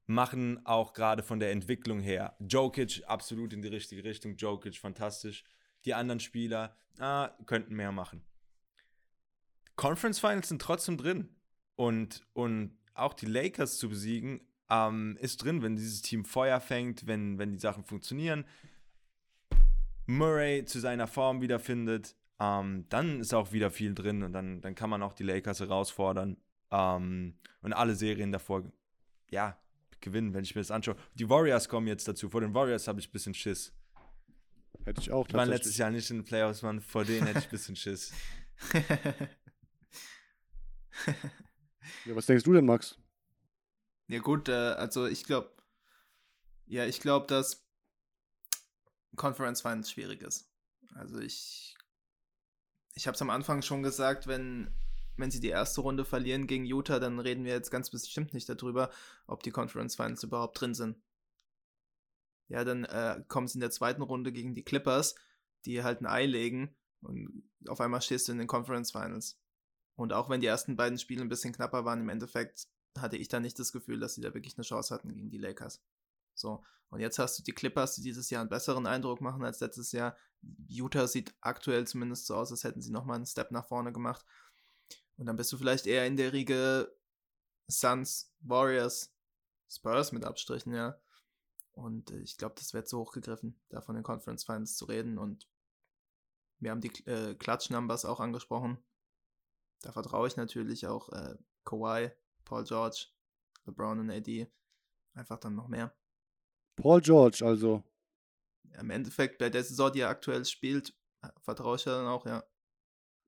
machen auch gerade von der Entwicklung her. Jokic absolut in die richtige Richtung, Jokic fantastisch. Die anderen Spieler ah, könnten mehr machen. Conference Finals sind trotzdem drin. Und, und auch die Lakers zu besiegen, ähm, ist drin, wenn dieses Team Feuer fängt, wenn, wenn die Sachen funktionieren. Murray zu seiner Form wiederfindet, ähm, dann ist auch wieder viel drin und dann, dann kann man auch die Lakers herausfordern ähm, und alle Serien davor, ja, gewinnen, wenn ich mir das anschaue. Die Warriors kommen jetzt dazu. Vor den Warriors habe ich ein bisschen Schiss. Hätte ich auch waren tatsächlich. letztes Jahr nicht in den Playoffs, man, vor denen hätte ich ein bisschen Schiss. Ja, was denkst du denn, Max? Ja gut, äh, also ich glaube, ja, ich glaube, dass Conference Finals schwierig ist. Also ich, ich habe es am Anfang schon gesagt, wenn wenn sie die erste Runde verlieren gegen Utah, dann reden wir jetzt ganz bestimmt nicht darüber, ob die Conference Finals überhaupt drin sind. Ja, dann äh, kommen sie in der zweiten Runde gegen die Clippers, die halt ein Ei legen und auf einmal stehst du in den Conference Finals. Und auch wenn die ersten beiden Spiele ein bisschen knapper waren, im Endeffekt hatte ich da nicht das Gefühl, dass sie da wirklich eine Chance hatten gegen die Lakers. So, und jetzt hast du die Clippers, die dieses Jahr einen besseren Eindruck machen als letztes Jahr. Utah sieht aktuell zumindest so aus, als hätten sie nochmal einen Step nach vorne gemacht. Und dann bist du vielleicht eher in der Riege Suns, Warriors, Spurs mit Abstrichen, ja. Und äh, ich glaube, das wird zu hoch gegriffen, da von den Conference Finals zu reden. Und wir haben die äh, Klatsch-Numbers auch angesprochen. Da vertraue ich natürlich auch äh, Kawhi, Paul George, LeBron und AD einfach dann noch mehr. Paul George, also. Im Endeffekt, bei der Saison, die er aktuell spielt, vertraue ich ja dann auch, ja.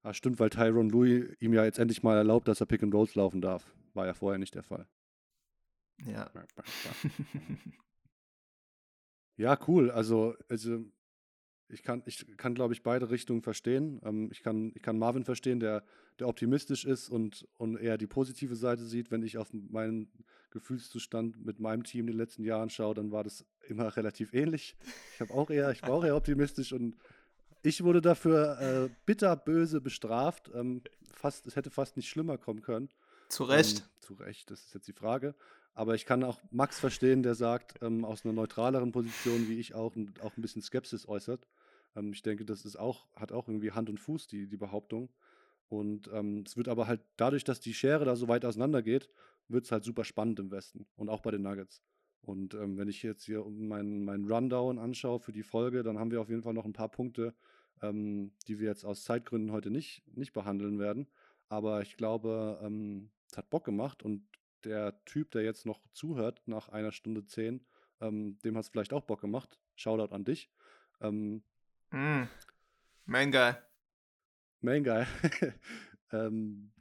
Ah, stimmt, weil Tyron Louis ihm ja jetzt endlich mal erlaubt, dass er Pick and Rolls laufen darf. War ja vorher nicht der Fall. Ja. Ja, cool. Also, also ich kann, ich kann, glaube ich, beide Richtungen verstehen. Ähm, ich, kann, ich kann Marvin verstehen, der, der optimistisch ist und, und eher die positive Seite sieht. Wenn ich auf meinen Gefühlszustand mit meinem Team in den letzten Jahren schaue, dann war das immer relativ ähnlich. Ich habe auch eher, ich war auch eher optimistisch und ich wurde dafür äh, bitterböse bestraft. Ähm, fast, es hätte fast nicht schlimmer kommen können. Zu Recht. Ähm, zu Recht, das ist jetzt die Frage. Aber ich kann auch Max verstehen, der sagt, ähm, aus einer neutraleren Position, wie ich auch, und auch ein bisschen Skepsis äußert. Ähm, ich denke, das ist auch, hat auch irgendwie Hand und Fuß, die, die Behauptung. Und ähm, es wird aber halt dadurch, dass die Schere da so weit auseinander geht, wird es halt super spannend im Westen und auch bei den Nuggets. Und ähm, wenn ich jetzt hier meinen mein Rundown anschaue für die Folge, dann haben wir auf jeden Fall noch ein paar Punkte, ähm, die wir jetzt aus Zeitgründen heute nicht, nicht behandeln werden. Aber ich glaube, ähm, es hat Bock gemacht und der Typ, der jetzt noch zuhört nach einer Stunde zehn, ähm, dem hat es vielleicht auch Bock gemacht. Shoutout an dich. Mm. Main Guy. Main Guy. ähm,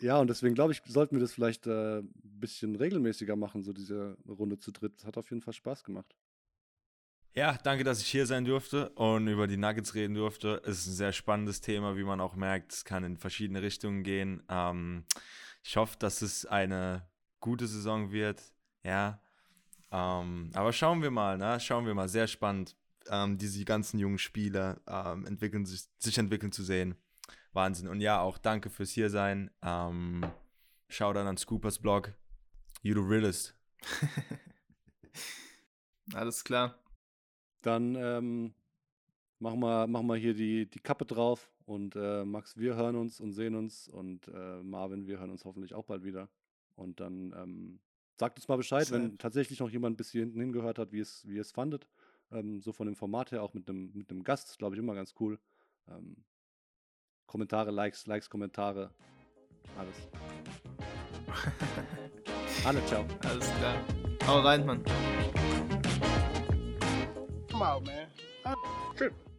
ja, und deswegen glaube ich, sollten wir das vielleicht äh, ein bisschen regelmäßiger machen, so diese Runde zu dritt. Das hat auf jeden Fall Spaß gemacht. Ja, danke, dass ich hier sein durfte und über die Nuggets reden durfte. Es ist ein sehr spannendes Thema, wie man auch merkt. Es kann in verschiedene Richtungen gehen. Ähm, ich hoffe, dass es eine gute Saison wird. Ja. Ähm, aber schauen wir mal, ne? Schauen wir mal. Sehr spannend, ähm, diese ganzen jungen Spieler ähm, entwickeln, sich, sich, entwickeln zu sehen. Wahnsinn. Und ja, auch danke fürs Hiersein. Ähm, schau dann an Scoopers Blog. You the realist. Alles klar. Dann ähm, machen, wir, machen wir hier die, die Kappe drauf. Und äh, Max, wir hören uns und sehen uns. Und äh, Marvin, wir hören uns hoffentlich auch bald wieder. Und dann ähm, sagt uns mal Bescheid, Safe. wenn tatsächlich noch jemand bis hier hinten hingehört hat, wie es, wie es fandet. Ähm, so von dem Format her, auch mit einem mit einem Gast, glaube ich, immer ganz cool. Ähm, Kommentare, Likes, Likes, Kommentare, alles. Alle, ciao. Alles klar. Hau rein, Mann. Come on, man. I'm tripping.